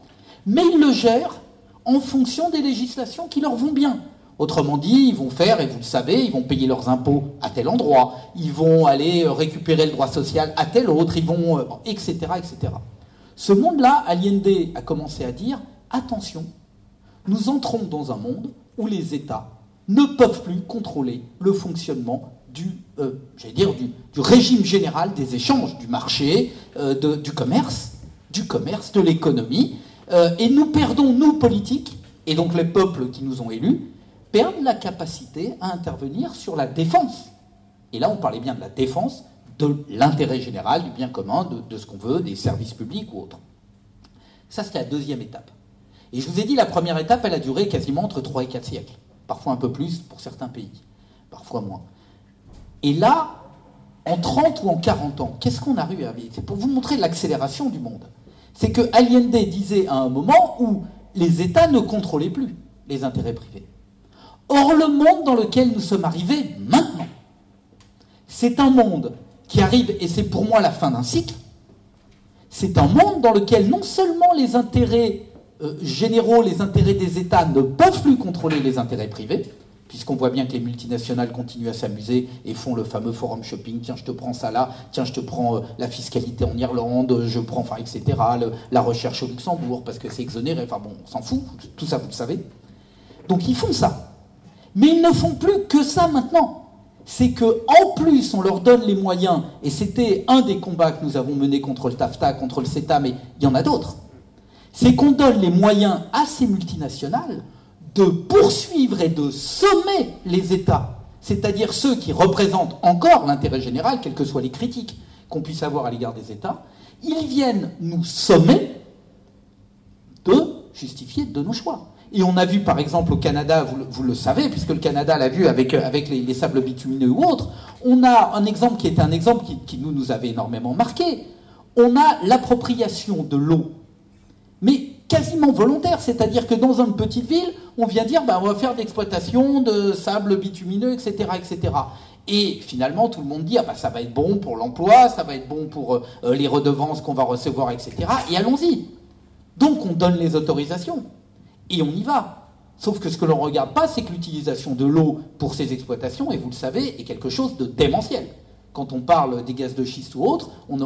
mais ils le gèrent en fonction des législations qui leur vont bien. Autrement dit, ils vont faire, et vous le savez, ils vont payer leurs impôts à tel endroit, ils vont aller euh, récupérer le droit social à tel autre, ils vont, etc., euh, etc. Ce monde-là, Allende a commencé à dire attention, nous entrons dans un monde où les États ne peuvent plus contrôler le fonctionnement du, euh, dire, du, régime général des échanges, du marché, du commerce, du commerce, de l'économie, et nous perdons, nous politiques, et donc les peuples qui nous ont élus, perdent la capacité à intervenir sur la défense. Et là, on parlait bien de la défense de l'intérêt général, du bien commun, de, ce qu'on veut, des services publics ou autres. Ça, c'était la deuxième étape. Et je vous ai dit, la première étape, elle a duré quasiment entre 3 et 4 siècles. Parfois un peu plus pour certains pays, parfois moins. Et là, en 30 ou en 40 ans, qu'est-ce qu'on a eu à vivre C'est pour vous montrer l'accélération du monde. C'est que Allende disait à un moment où les États ne contrôlaient plus les intérêts privés. Or, le monde dans lequel nous sommes arrivés maintenant, c'est un monde qui arrive, et c'est pour moi la fin d'un cycle, c'est un monde dans lequel non seulement les intérêts euh, généraux, les intérêts des États ne peuvent plus contrôler les intérêts privés, puisqu'on voit bien que les multinationales continuent à s'amuser et font le fameux forum shopping, tiens je te prends ça là, tiens je te prends euh, la fiscalité en Irlande, je prends, enfin etc., la recherche au Luxembourg, parce que c'est exonéré, enfin bon, on s'en fout, tout ça vous le savez. Donc ils font ça. Mais ils ne font plus que ça maintenant. C'est que en plus on leur donne les moyens, et c'était un des combats que nous avons menés contre le TAFTA, contre le CETA, mais il y en a d'autres. C'est qu'on donne les moyens à ces multinationales de poursuivre et de sommer les États, c'est-à-dire ceux qui représentent encore l'intérêt général, quelles que soient les critiques qu'on puisse avoir à l'égard des États, ils viennent nous sommer de justifier de nos choix. Et on a vu par exemple au Canada, vous le, savez, puisque le Canada l'a vu avec, avec les, sables bitumineux ou autres, on a un exemple qui est un exemple qui, nous, nous avait énormément marqué. On a l'appropriation de l'eau, mais quasiment volontaire, c'est-à-dire que dans une petite ville, on vient dire bah, on va faire de l'exploitation de sable bitumineux, etc., etc. Et finalement, tout le monde dit ah bah, ça va être bon pour l'emploi, ça va être bon pour euh, les redevances qu'on va recevoir, etc. Et allons-y. Donc on donne les autorisations et on y va. Sauf que ce que l'on ne regarde pas, c'est que l'utilisation de l'eau pour ces exploitations, et vous le savez, est quelque chose de démentiel. Quand on parle des gaz de schiste ou autres, on,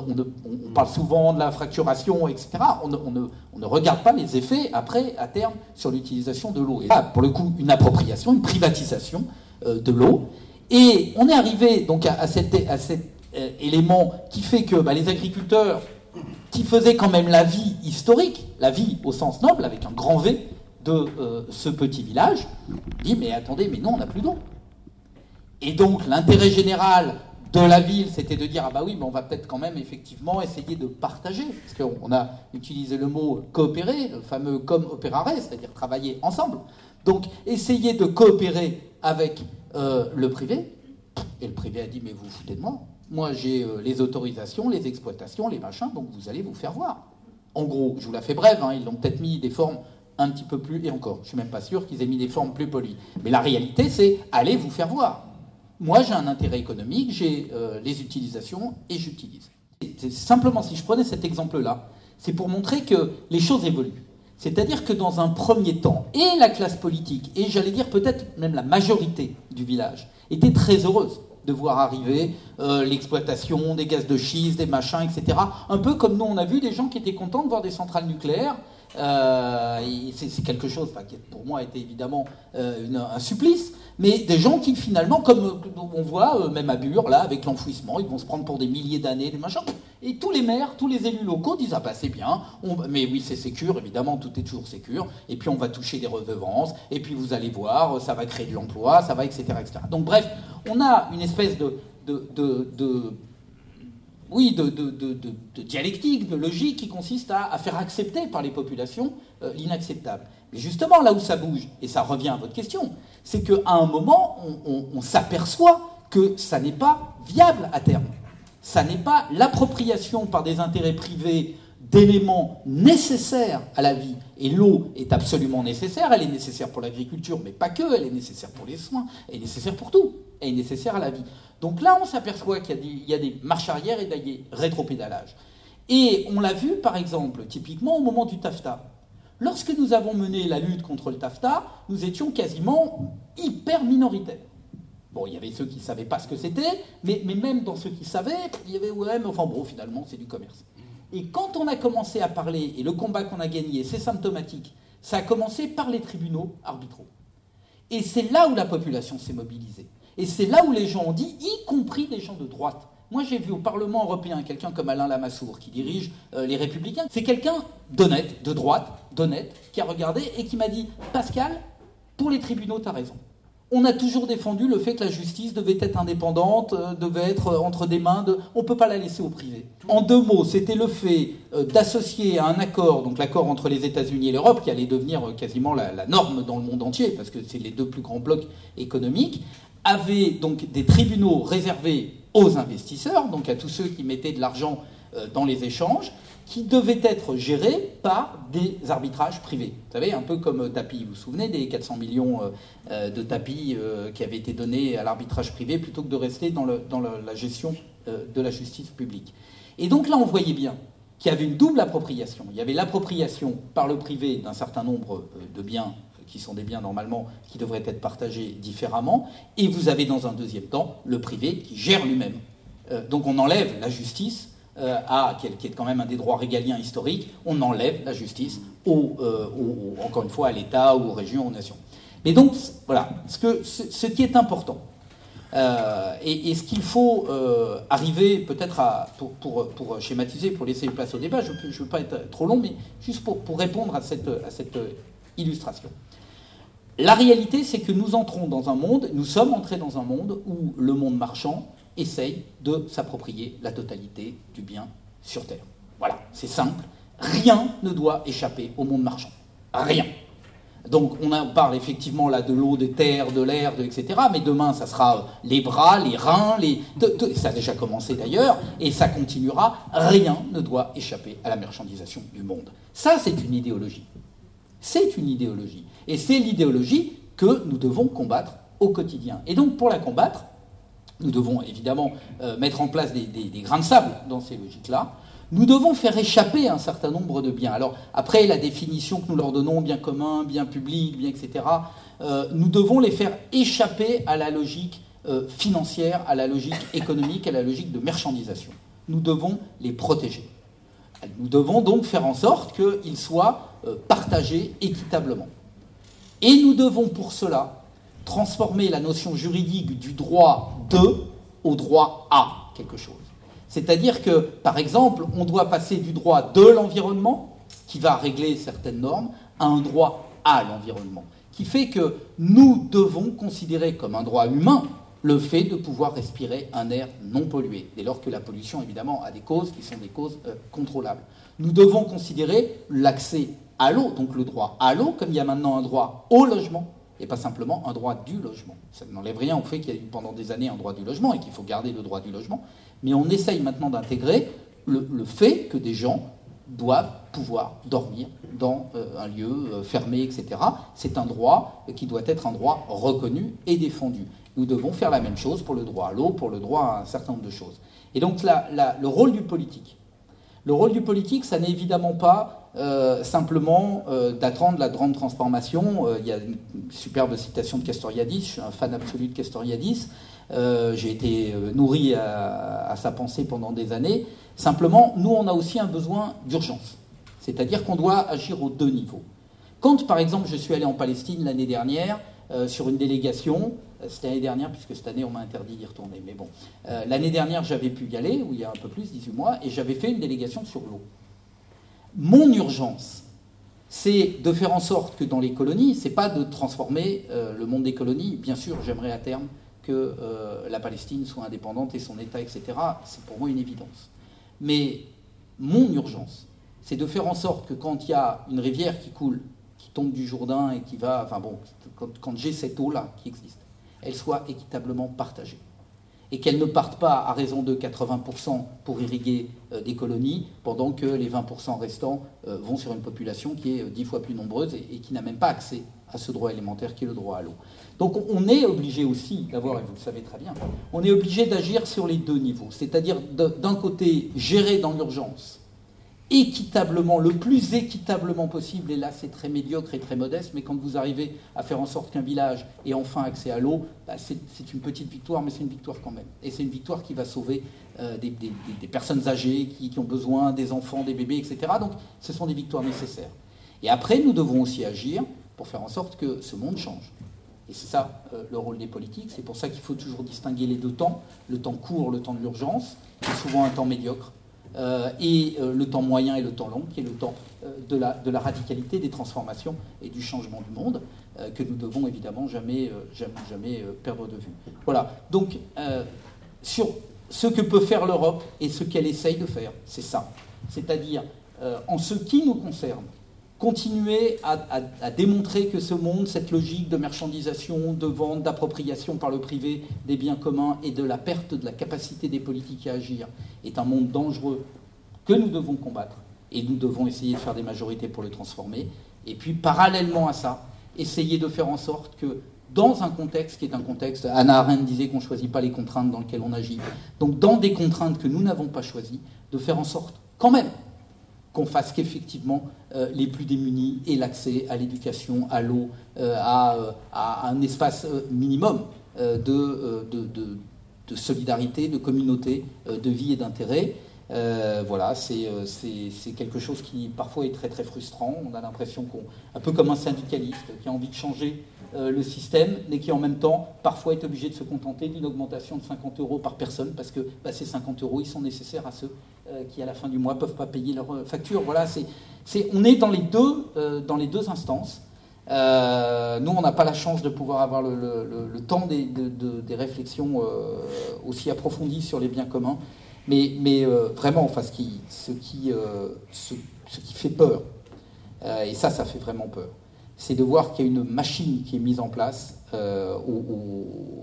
parle souvent de la fracturation, etc. On ne, regarde pas les effets après, à terme, sur l'utilisation de l'eau. Et là, pour le coup, une appropriation, une privatisation euh, de l'eau. Et on est arrivé donc à, cet, euh, élément qui fait que bah, les agriculteurs, qui faisaient quand même la vie historique, la vie au sens noble, avec un grand V, de euh, ce petit village, dit mais attendez, mais non, on n'a plus d'eau. Et donc l'intérêt général de la ville, c'était de dire ah bah oui, mais on va peut-être quand même effectivement essayer de partager, parce qu'on a utilisé le mot coopérer, le fameux comme opérare, c'est-à-dire travailler ensemble. Donc essayer de coopérer avec euh, le privé. Et le privé a dit mais vous foutez de moi. Moi j'ai euh, les autorisations, les exploitations, les machins, donc vous allez vous faire voir. En gros, je vous la fais brève, hein, ils l'ont peut-être mis des formes un petit peu plus, et encore, je suis même pas sûr qu'ils aient mis des formes plus polies. Mais la réalité, c'est allez vous faire voir. Moi, j'ai un intérêt économique, j'ai euh, les utilisations et j'utilise. C'est simplement, si je prenais cet exemple-là, c'est pour montrer que les choses évoluent. C'est-à-dire que dans un premier temps, et la classe politique, et j'allais dire peut-être même la majorité du village, était très heureuse de voir arriver euh, l'exploitation des gaz de schiste, des machins, etc. Un peu comme nous, on a vu des gens qui étaient contents de voir des centrales nucléaires euh, c'est quelque chose qui pour moi était évidemment euh, un supplice, mais des gens qui finalement, comme on voit, euh, même à Bure, là, avec l'enfouissement, ils vont se prendre pour des milliers d'années, des machins. Et tous les maires, tous les élus locaux disent Ah bah c'est bien, mais oui, c'est sécure, évidemment, tout est toujours sécure, et puis on va toucher des redevances, et puis vous allez voir, ça va créer de l'emploi, ça va, etc., etc. Donc bref, on a une espèce de oui, de, dialectique, de logique qui consiste à, faire accepter par les populations euh, l'inacceptable. Mais justement, là où ça bouge, et ça revient à votre question, c'est qu'à un moment, on, s'aperçoit que ça n'est pas viable à terme. Ça n'est pas l'appropriation par des intérêts privés d'éléments nécessaires à la vie. Et l'eau est absolument nécessaire, elle est nécessaire pour l'agriculture, mais pas que, elle est nécessaire pour les soins, elle est nécessaire pour tout, elle est nécessaire à la vie. Donc là, on s'aperçoit qu'il y, a des marches arrière et des rétropédalages. Et on l'a vu, par exemple, typiquement au moment du TAFTA. Lorsque nous avons mené la lutte contre le TAFTA, nous étions quasiment hyper minoritaires. Bon, il y avait ceux qui ne savaient pas ce que c'était, mais, même dans ceux qui savaient, il y avait, ouais, mais enfin bon, finalement, c'est du commerce. Et quand on a commencé à parler, et le combat qu'on a gagné, c'est symptomatique, ça a commencé par les tribunaux arbitraux. Et c'est là où la population s'est mobilisée. Et c'est là où les gens ont dit, y compris des gens de droite. Moi, j'ai vu au Parlement européen quelqu'un comme Alain Lamassoure, qui dirige euh, les Républicains. C'est quelqu'un d'honnête, de droite, d'honnête, qui a regardé et qui m'a dit Pascal, pour les tribunaux, tu as raison on a toujours défendu le fait que la justice devait être indépendante, euh, devait être euh, entre des mains de... On ne peut pas la laisser au privé. En deux mots, c'était le fait euh, d'associer à un accord, donc l'accord entre les États-Unis et l'Europe, qui allait devenir quasiment la, norme dans le monde entier, parce que c'est les deux plus grands blocs économiques, avait donc des tribunaux réservés aux investisseurs, donc à tous ceux qui mettaient de l'argent dans les échanges, qui devait être géré par des arbitrages privés. Vous savez, un peu comme tapis. Vous vous souvenez des 400 millions euh, euh, de tapis euh, qui avaient été donnés à l'arbitrage privé plutôt que de rester dans, la gestion de la justice publique. Et donc là, on voyait bien qu'il y avait une double appropriation. Il y avait l'appropriation par le privé d'un certain nombre de biens qui sont des biens normalement qui devraient être partagés différemment, et vous avez dans un deuxième temps le privé qui gère lui-même. donc on enlève la justice euh, à, qui est quand même un des droits régaliens historiques, on enlève la justice, euh, encore une fois, à l'État aux régions, aux nations. Mais donc, voilà, ce, qui est important, euh, et, ce qu'il faut arriver peut-être à, pour, schématiser, pour laisser place au débat, je ne veux pas être trop long, mais juste pour, répondre à cette illustration. La réalité, c'est que nous entrons dans un monde, nous sommes entrés dans un monde où le monde marchand essaye de s'approprier la totalité du bien sur Terre. Voilà, c'est simple. Rien ne doit échapper au monde marchand. Rien. Donc on, parle effectivement là de l'eau, des terres, de l'air, etc. Mais demain, ça sera les bras, les reins, les... ça a déjà commencé d'ailleurs, et ça continuera. Rien ne doit échapper à la marchandisation du monde. Ça, c'est une idéologie. C'est une idéologie. Et c'est l'idéologie que nous devons combattre au quotidien. Et donc pour la combattre, nous devons évidemment euh, mettre en place des, grains de sable dans ces logiques-là. Nous devons faire échapper un certain nombre de biens. Alors après, la définition que nous leur donnons, bien commun, bien public, bien etc., euh, nous devons les faire échapper à la logique euh, financière, à la logique économique, à la logique de marchandisation. Nous devons les protéger. Nous devons donc faire en sorte qu'ils soient partagés équitablement. Et nous devons pour cela transformer la notion juridique du droit de au droit à quelque chose. C'est-à-dire que, par exemple, on doit passer du droit de l'environnement, qui va régler certaines normes, à un droit à l'environnement, qui fait que nous devons considérer comme un droit humain le fait de pouvoir respirer un air non pollué, dès lors que la pollution, évidemment, a des causes qui sont des causes euh, contrôlables. Nous devons considérer l'accès à l'eau, donc le droit à l'eau, comme il y a maintenant un droit au logement, et pas simplement un droit du logement. Ça n'enlève rien au fait qu'il y a eu pendant des années un droit du logement et qu'il faut garder le droit du logement, mais on essaye maintenant d'intégrer le, fait que des gens doivent pouvoir dormir dans euh, un lieu euh, fermé, etc. C'est un droit qui doit être un droit reconnu et défendu. Nous devons faire la même chose pour le droit à l'eau, pour le droit à un certain nombre de choses. Et donc le rôle du politique. Le rôle du politique, ça n'est évidemment pas euh, simplement d'attendre la grande transformation. il y a une superbe citation de Castoriadis, je suis un fan absolu de Castoriadis. J'ai été nourri à, sa pensée pendant des années. Simplement, nous, on a aussi un besoin d'urgence. C'est-à-dire qu'on doit agir aux deux niveaux. Quand, par exemple, je suis allé en Palestine l'année dernière euh, sur une délégation, euh, c'était l'année dernière, puisque cette année on m'a interdit d'y retourner, mais bon, euh, l'année dernière j'avais pu y aller, il y a un peu plus, 18 mois, et j'avais fait une délégation sur l'eau. Mon urgence, c'est de faire en sorte que dans les colonies, c'est pas de transformer le monde des colonies. Bien sûr, j'aimerais à terme que la Palestine soit indépendante et son État, etc. C'est pour moi une évidence. Mais mon urgence, c'est de faire en sorte que quand il y a une rivière qui coule, qui tombe du Jourdain et qui va, enfin bon, quand, j'ai cette eau-là qui existe, elle soit équitablement partagée. Et qu'elle ne parte pas à raison de 80% pour irriguer euh, des colonies, pendant que les 20% restants euh, vont sur une population qui est euh, dix fois plus nombreuse et, qui n'a même pas accès à ce droit élémentaire qui est le droit à l'eau. Donc on est obligé aussi d'avoir, et vous le savez très bien, on est obligé d'agir sur les deux niveaux. C'est-à-dire d'un côté gérer dans l'urgence équitablement, le plus équitablement possible, et là c'est très médiocre et très modeste, mais quand vous arrivez à faire en sorte qu'un village ait enfin accès à l'eau, bah, c'est une petite victoire, mais c'est une victoire quand même. Et c'est une victoire qui va sauver euh, des, personnes âgées qui, ont besoin, des enfants, des bébés, etc. Donc ce sont des victoires nécessaires. Et après, nous devons aussi agir pour faire en sorte que ce monde change. Et c'est ça euh, le rôle des politiques. C'est pour ça qu'il faut toujours distinguer les deux temps, le temps court, le temps de l'urgence, est souvent un temps médiocre. Euh, et euh, le temps moyen et le temps long, qui est le temps euh, de, la, radicalité des transformations et du changement du monde, que nous devons évidemment jamais, jamais perdre de vue. Voilà. Donc, sur ce que peut faire l'Europe et ce qu'elle essaye de faire, c'est ça. C'est-à-dire, en ce qui nous concerne, continuer à, démontrer que ce monde, cette logique de marchandisation, de vente, d'appropriation par le privé des biens communs et de la perte de la capacité des politiques à agir est un monde dangereux que nous devons combattre. Et nous devons essayer de faire des majorités pour le transformer. Et puis, parallèlement à ça, essayer de faire en sorte que dans un contexte qui est un contexte, Anna Arendt disait qu'on ne choisit pas les contraintes dans lesquelles on agit, donc dans des contraintes que nous n'avons pas choisies, de faire en sorte quand même qu'on fasse qu'effectivement euh, les plus démunis aient l'accès à l'éducation, à l'eau, euh, euh, à, un espace minimum de, solidarité, de communauté, de vie et d'intérêt. voilà, c'est quelque chose qui parfois est très très frustrant. On a l'impression qu'on, un peu comme un syndicaliste qui a envie de changer le système, mais qui en même temps parfois est obligé de se contenter d'une augmentation de 50 euros par personne parce que bah, ces 50 euros ils sont nécessaires à ceux qui à la fin du mois peuvent pas payer leurs euh, factures. Voilà, c'est, on est dans les deux, euh, dans les deux instances. nous, on n'a pas la chance de pouvoir avoir le, temps des, des réflexions aussi approfondies sur les biens communs. Mais, mais vraiment, enfin, ce qui, ce, qui, ce, qui fait peur, et ça, ça fait vraiment peur, c'est de voir qu'il y a une machine qui est mise en place,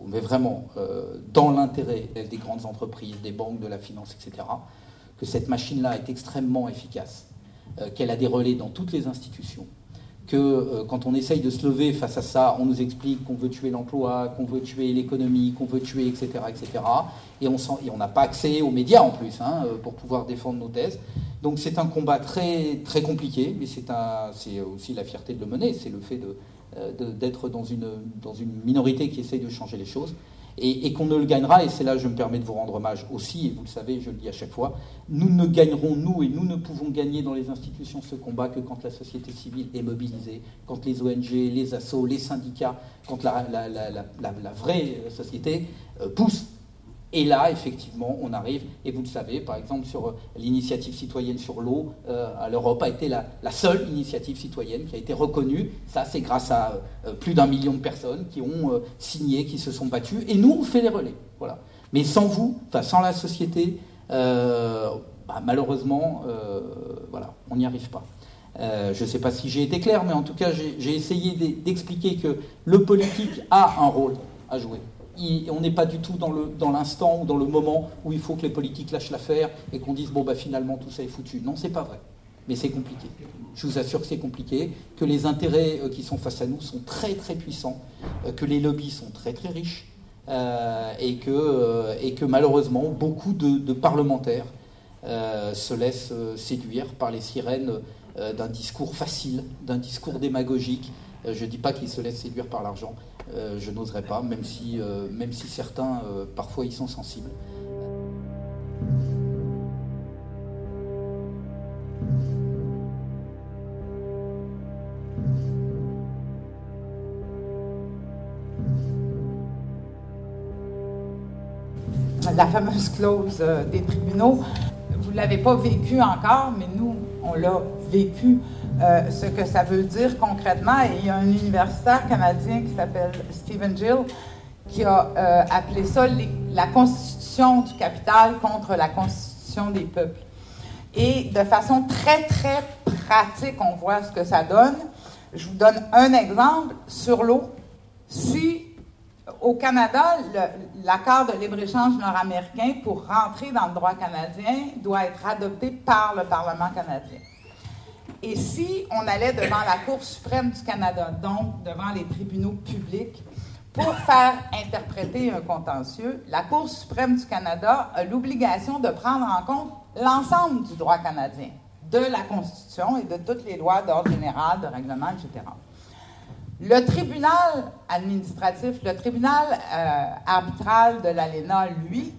mais vraiment dans l'intérêt des grandes entreprises, des banques, de la finance, etc que cette machine-là est extrêmement efficace, euh, qu'elle a des relais dans toutes les institutions, que euh, quand on essaye de se lever face à ça, on nous explique qu'on veut tuer l'emploi, qu'on veut tuer l'économie, qu'on veut tuer, etc.. Et on n'a pas accès aux médias en plus hein, euh, pour pouvoir défendre nos thèses. Donc c'est un combat très, très compliqué, mais c'est aussi la fierté de le mener, c'est le fait d'être dans, une, dans une minorité qui essaye de changer les choses et, qu'on ne le gagnera, et c'est là que je me permets de vous rendre hommage aussi, et vous le savez, je le dis à chaque fois, nous ne gagnerons, nous, et nous ne pouvons gagner dans les institutions ce combat que quand la société civile est mobilisée, quand les ONG, les assos, les syndicats, quand la, vraie société euh, pousse Et là, effectivement, on arrive, et vous le savez, par exemple, sur l'initiative citoyenne sur l'eau, à l'Europe a été la, seule initiative citoyenne qui a été reconnue. Ça, c'est grâce à plus d'un million de personnes qui ont signé, qui se sont battues. Et nous, on fait les relais. Voilà. Mais sans vous, sans la société, bah, malheureusement, voilà, on n'y arrive pas. Euh, je ne sais pas si j'ai été clair, mais en tout cas, j'ai essayé d'expliquer que le politique a un rôle à jouer. On n'est pas du tout dans l'instant ou dans le moment où il faut que les politiques lâchent l'affaire et qu'on dise bon bah finalement tout ça est foutu. Non, c'est pas vrai. Mais c'est compliqué. Je vous assure que c'est compliqué, que les intérêts euh, qui sont face à nous sont très très puissants, euh, que les lobbies sont très très riches et, que, malheureusement beaucoup de parlementaires se laissent séduire par les sirènes euh, d'un discours facile, d'un discours démagogique. Euh, je ne dis pas qu'il se laisse séduire par l'argent, euh, je n'oserais pas, même si, même si certains parfois y sont sensibles. la fameuse clause des tribunaux. Vous ne l'avez pas vécu encore, mais nous, on l'a vécu euh, ce que ça veut dire concrètement. Il y a un universitaire canadien qui s'appelle Stephen Gill qui a euh, appelé ça la constitution du capital contre la constitution des peuples. Et de façon très, très pratique, on voit ce que ça donne. Je vous donne un exemple sur l'eau. Si au Canada, l'accord de libre-échange nord-américain, pour rentrer dans le droit canadien, doit être adopté par le Parlement canadien. Et si on allait devant la Cour suprême du Canada, donc devant les tribunaux publics, pour faire interpréter un contentieux, la Cour suprême du Canada a l'obligation de prendre en compte l'ensemble du droit canadien, de la Constitution et de toutes les lois d'ordre général, de règlement, etc. Le tribunal administratif, le tribunal euh, arbitral de l'ALENA, lui,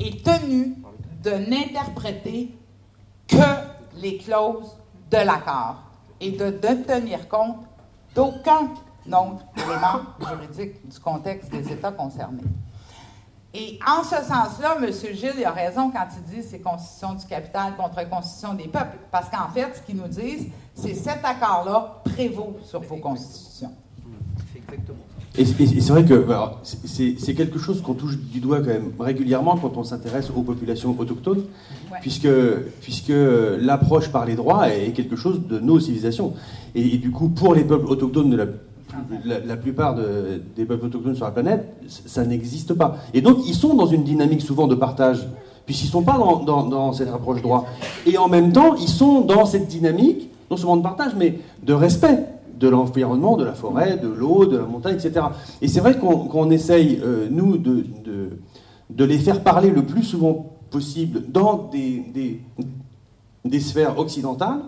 est tenu de n'interpréter que les clauses de l'accord et de ne tenir compte d'aucun autre élément juridique du contexte des États concernés. Et en ce sens-là, M. Gilles a raison quand il dit c'est constitution du capital contre constitution des peuples, parce qu'en fait, ce qu'ils nous disent, c'est cet accord-là prévaut sur vos constitutions. Et, c'est vrai que c'est quelque chose qu'on touche du doigt quand même régulièrement quand on s'intéresse aux populations autochtones, puisque, puisque l'approche par les droits est quelque chose de nos civilisations. Et, du coup, pour les peuples autochtones de la, la, plupart des peuples autochtones sur la planète, ça n'existe pas. Et donc, ils sont dans une dynamique souvent de partage, puisqu'ils ne sont pas dans, dans, dans cette approche droit. Et en même temps, ils sont dans cette dynamique, non seulement de partage, mais de respect de l'environnement, de la forêt, de l'eau, de la montagne, etc. Et c'est vrai qu'on essaye, euh, nous, de, les faire parler le plus souvent possible dans des, des, sphères occidentales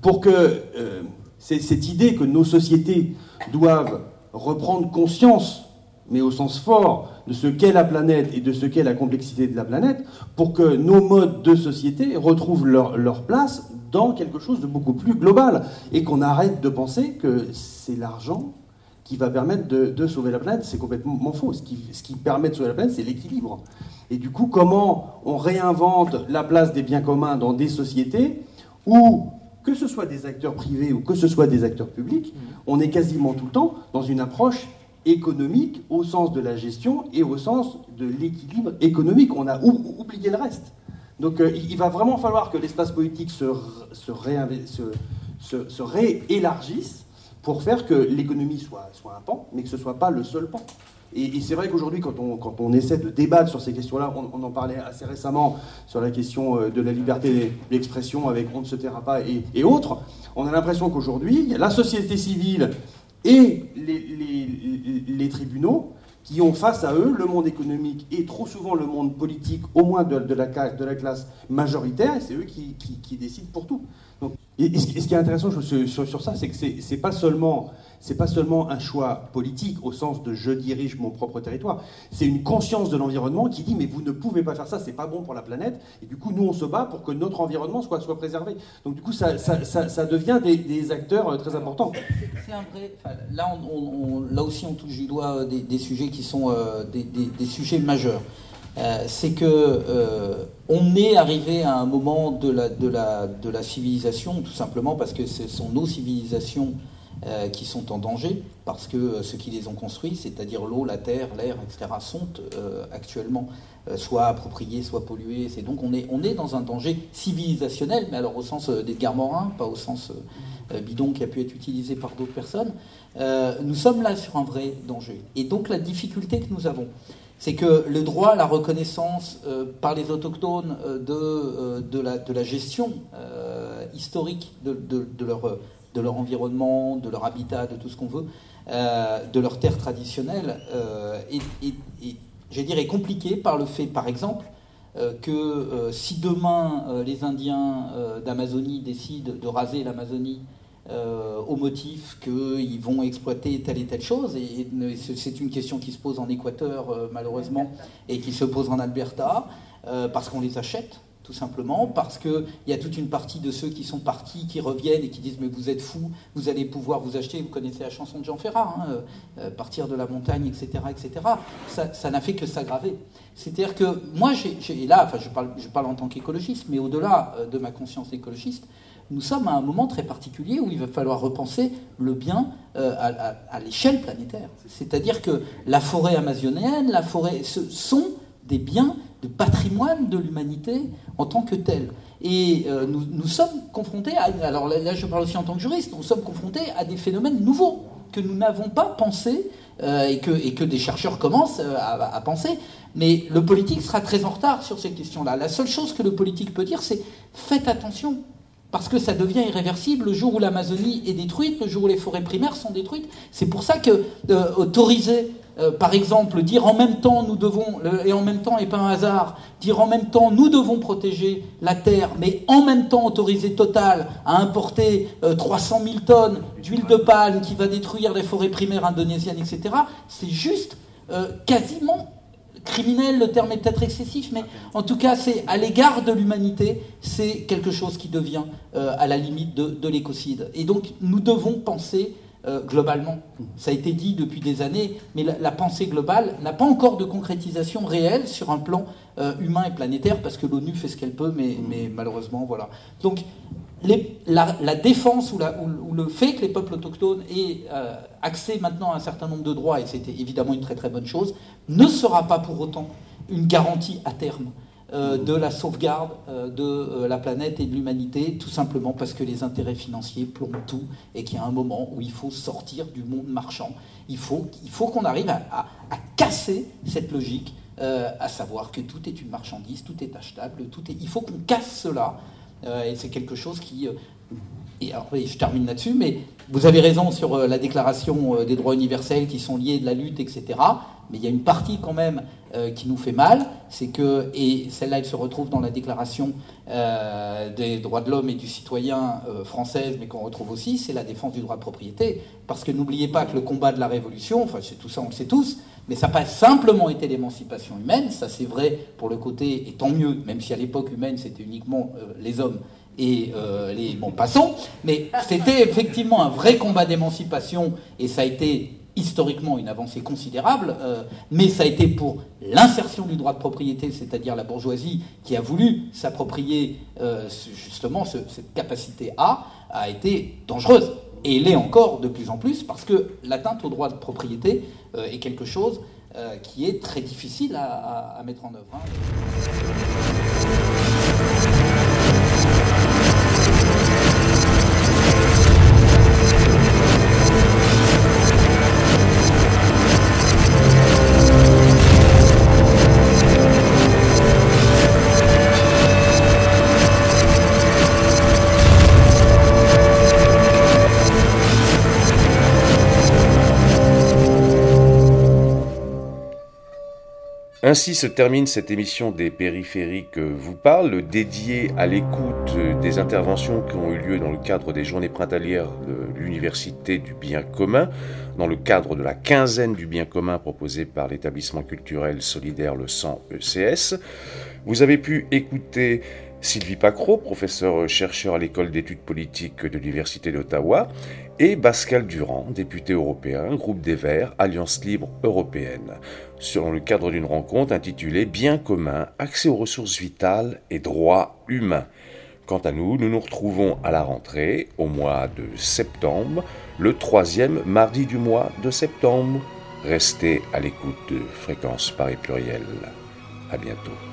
pour que euh, cette idée que nos sociétés doivent reprendre conscience, mais au sens fort, de ce qu'est la planète et de ce qu'est la complexité de la planète, pour que nos modes de société retrouvent leur, leur place dans quelque chose de beaucoup plus global et qu'on arrête de penser que c'est l'argent qui va permettre de, sauver la planète. C'est complètement faux. Ce qui, ce qui permet de sauver la planète, c'est l'équilibre. Et du coup, comment on réinvente la place des biens communs dans des sociétés où, que ce soit des acteurs privés ou que ce soit des acteurs publics, on est quasiment tout le temps dans une approche économique au sens de la gestion et au sens de l'équilibre économique. On a oublié le reste. Donc euh, il va vraiment falloir que l'espace politique se, se, réélargisse pour faire que l'économie soit, un pan, mais que ce ne soit pas le seul pan. Et, c'est vrai qu'aujourd'hui, quand on, essaie de débattre sur ces questions-là, on, en parlait assez récemment sur la question euh, de la liberté d'expression avec On ne se taira pas et, autres, on a l'impression qu'aujourd'hui, la société civile et les tribunaux qui ont face à eux le monde économique et trop souvent le monde politique, au moins de, la, classe majoritaire, et c'est eux qui, décident pour tout. Et, ce qui est intéressant sur, ça, c'est que c'est pas seulement c'est pas seulement un choix politique au sens de je dirige mon propre territoire, c'est une conscience de l'environnement qui dit mais vous ne pouvez pas faire ça, c'est pas bon pour la planète, et du coup nous on se bat pour que notre environnement soit, préservé. Donc du coup ça, ça, devient des, acteurs euh, très importants. Là, on, là aussi on touche du doigt euh, des, sujets qui sont euh, des, des, sujets majeurs. c'est que on est arrivé à un moment de la, de, la, de la civilisation, tout simplement parce que ce sont nos civilisations euh, qui sont en danger parce que euh, ceux qui les ont construits, c'est-à-dire l'eau, la terre, l'air, etc., sont euh, actuellement soit appropriés, soit pollués. Donc on est, on est dans un danger civilisationnel, mais alors au sens d'Edgar Morin, pas au sens bidon qui a pu être utilisé par d'autres personnes. nous sommes là sur un vrai danger. Et donc la difficulté que nous avons, c'est que le droit à la reconnaissance par les autochtones de, de, la, de, la, gestion historique de, de leur de leur environnement, de leur habitat, de tout ce qu'on veut, euh, de leur terre traditionnelle, euh, et, j'ai dirais compliqué par le fait, par exemple, euh, que si demain les Indiens d'Amazonie décident de raser l'Amazonie au motif qu'ils vont exploiter telle et telle chose, et, c'est une question qui se pose en Équateur malheureusement, et qui se pose en Alberta, parce qu'on les achète, tout simplement, parce qu'il y a toute une partie de ceux qui sont partis, qui reviennent et qui disent mais vous êtes fous, vous allez pouvoir vous acheter, vous connaissez la chanson de Jean Ferrat, hein, euh, partir de la montagne, etc. etc. Ça n'a fait que s'aggraver. C'est-à-dire que moi, j'ai, là, enfin, je, parle, en tant qu'écologiste, mais au-delà euh, de ma conscience d'écologiste, nous sommes à un moment très particulier où il va falloir repenser le bien euh, à, à l'échelle planétaire. C'est-à-dire que la forêt amazonienne, la forêt, ce sont des biens de patrimoine de l'humanité en tant que tel. Et euh, nous, sommes confrontés à, alors là, je parle aussi en tant que juriste, nous sommes confrontés à des phénomènes nouveaux que nous n'avons pas pensés euh, et, que, et, que, des chercheurs commencent euh, à, penser. Mais le politique sera très en retard sur ces questions-là. La seule chose que le politique peut dire, c'est faites attention, parce que ça devient irréversible le jour où l'Amazonie est détruite, le jour où les forêts primaires sont détruites. C'est pour ça que autoriser euh, par exemple, dire en même temps nous devons, et en même temps et pas un hasard, dire en même temps nous devons protéger la terre, mais en même temps autoriser Total à importer 300 euh, 000 tonnes d'huile de palme qui va détruire les forêts primaires indonésiennes, etc., c'est juste euh, quasiment criminel, le terme est peut-être excessif, mais en tout cas, c'est à l'égard de l'humanité, c'est quelque chose qui devient à la limite de, de l'écocide. Et donc, nous devons penser euh, globalement. Ça a été dit depuis des années, mais la, pensée globale n'a pas encore de concrétisation réelle sur un plan euh, humain et planétaire, parce que l'ONU fait ce qu'elle peut, mais, mais, malheureusement, voilà. Donc, la, défense ou, ou, le fait que les peuples autochtones aient euh, accès maintenant à un certain nombre de droits, et c'était évidemment une très très bonne chose, ne sera pas pour autant une garantie à terme de la sauvegarde euh, de euh, la planète et de l'humanité, tout simplement parce que les intérêts financiers plombent tout et qu'il y a un moment où il faut sortir du monde marchand. Il faut, il faut qu'on arrive à, casser cette logique, à savoir que tout est une marchandise, tout est achetable, tout est, il faut qu'on casse cela. et c'est quelque chose qui... et je termine là-dessus, mais vous avez raison sur la déclaration des droits universels qui sont liés de la lutte, etc mais il y a une partie quand même euh, qui nous fait mal, c'est que, et celle-là elle se retrouve dans la déclaration euh, des droits de l'homme et du citoyen euh, française, mais qu'on retrouve aussi, c'est la défense du droit de propriété. Parce que n'oubliez pas que le combat de la Révolution, enfin c'est tout ça on le sait tous, mais ça n'a pas simplement été l'émancipation humaine, ça c'est vrai pour le côté, et tant mieux, même si à l'époque humaine c'était uniquement les hommes et les... Bon, passons, mais c'était effectivement un vrai combat d'émancipation, et ça a été historiquement une avancée considérable, euh, mais ça a été pour l'insertion du droit de propriété, c'est-à-dire la bourgeoisie qui a voulu s'approprier euh, justement cette capacité A, a été dangereuse. Et l'est encore de plus en plus parce que l'atteinte au droit de propriété euh, est quelque chose qui est très difficile à, à mettre en œuvre. Hein. Ainsi se termine cette émission des périphériques vous parle, dédiée à l'écoute des interventions qui ont eu lieu dans le cadre des journées printanières de l'Université du bien commun, dans le cadre de la quinzaine du bien commun proposée par l'établissement culturel solidaire le 100 ECS. Vous avez pu écouter Sylvie Pacro, professeur chercheur à l'école d'études politiques de l'Université d'Ottawa, et Pascal Durand, député européen, groupe des Verts, Alliance libre européenne, selon le cadre d'une rencontre intitulée Bien commun, accès aux ressources vitales et droits humains. Quant à nous, nous nous retrouvons à la rentrée, au mois de septembre, le troisième mardi du mois de septembre. Restez à l'écoute de Fréquence Paris Pluriel. À bientôt.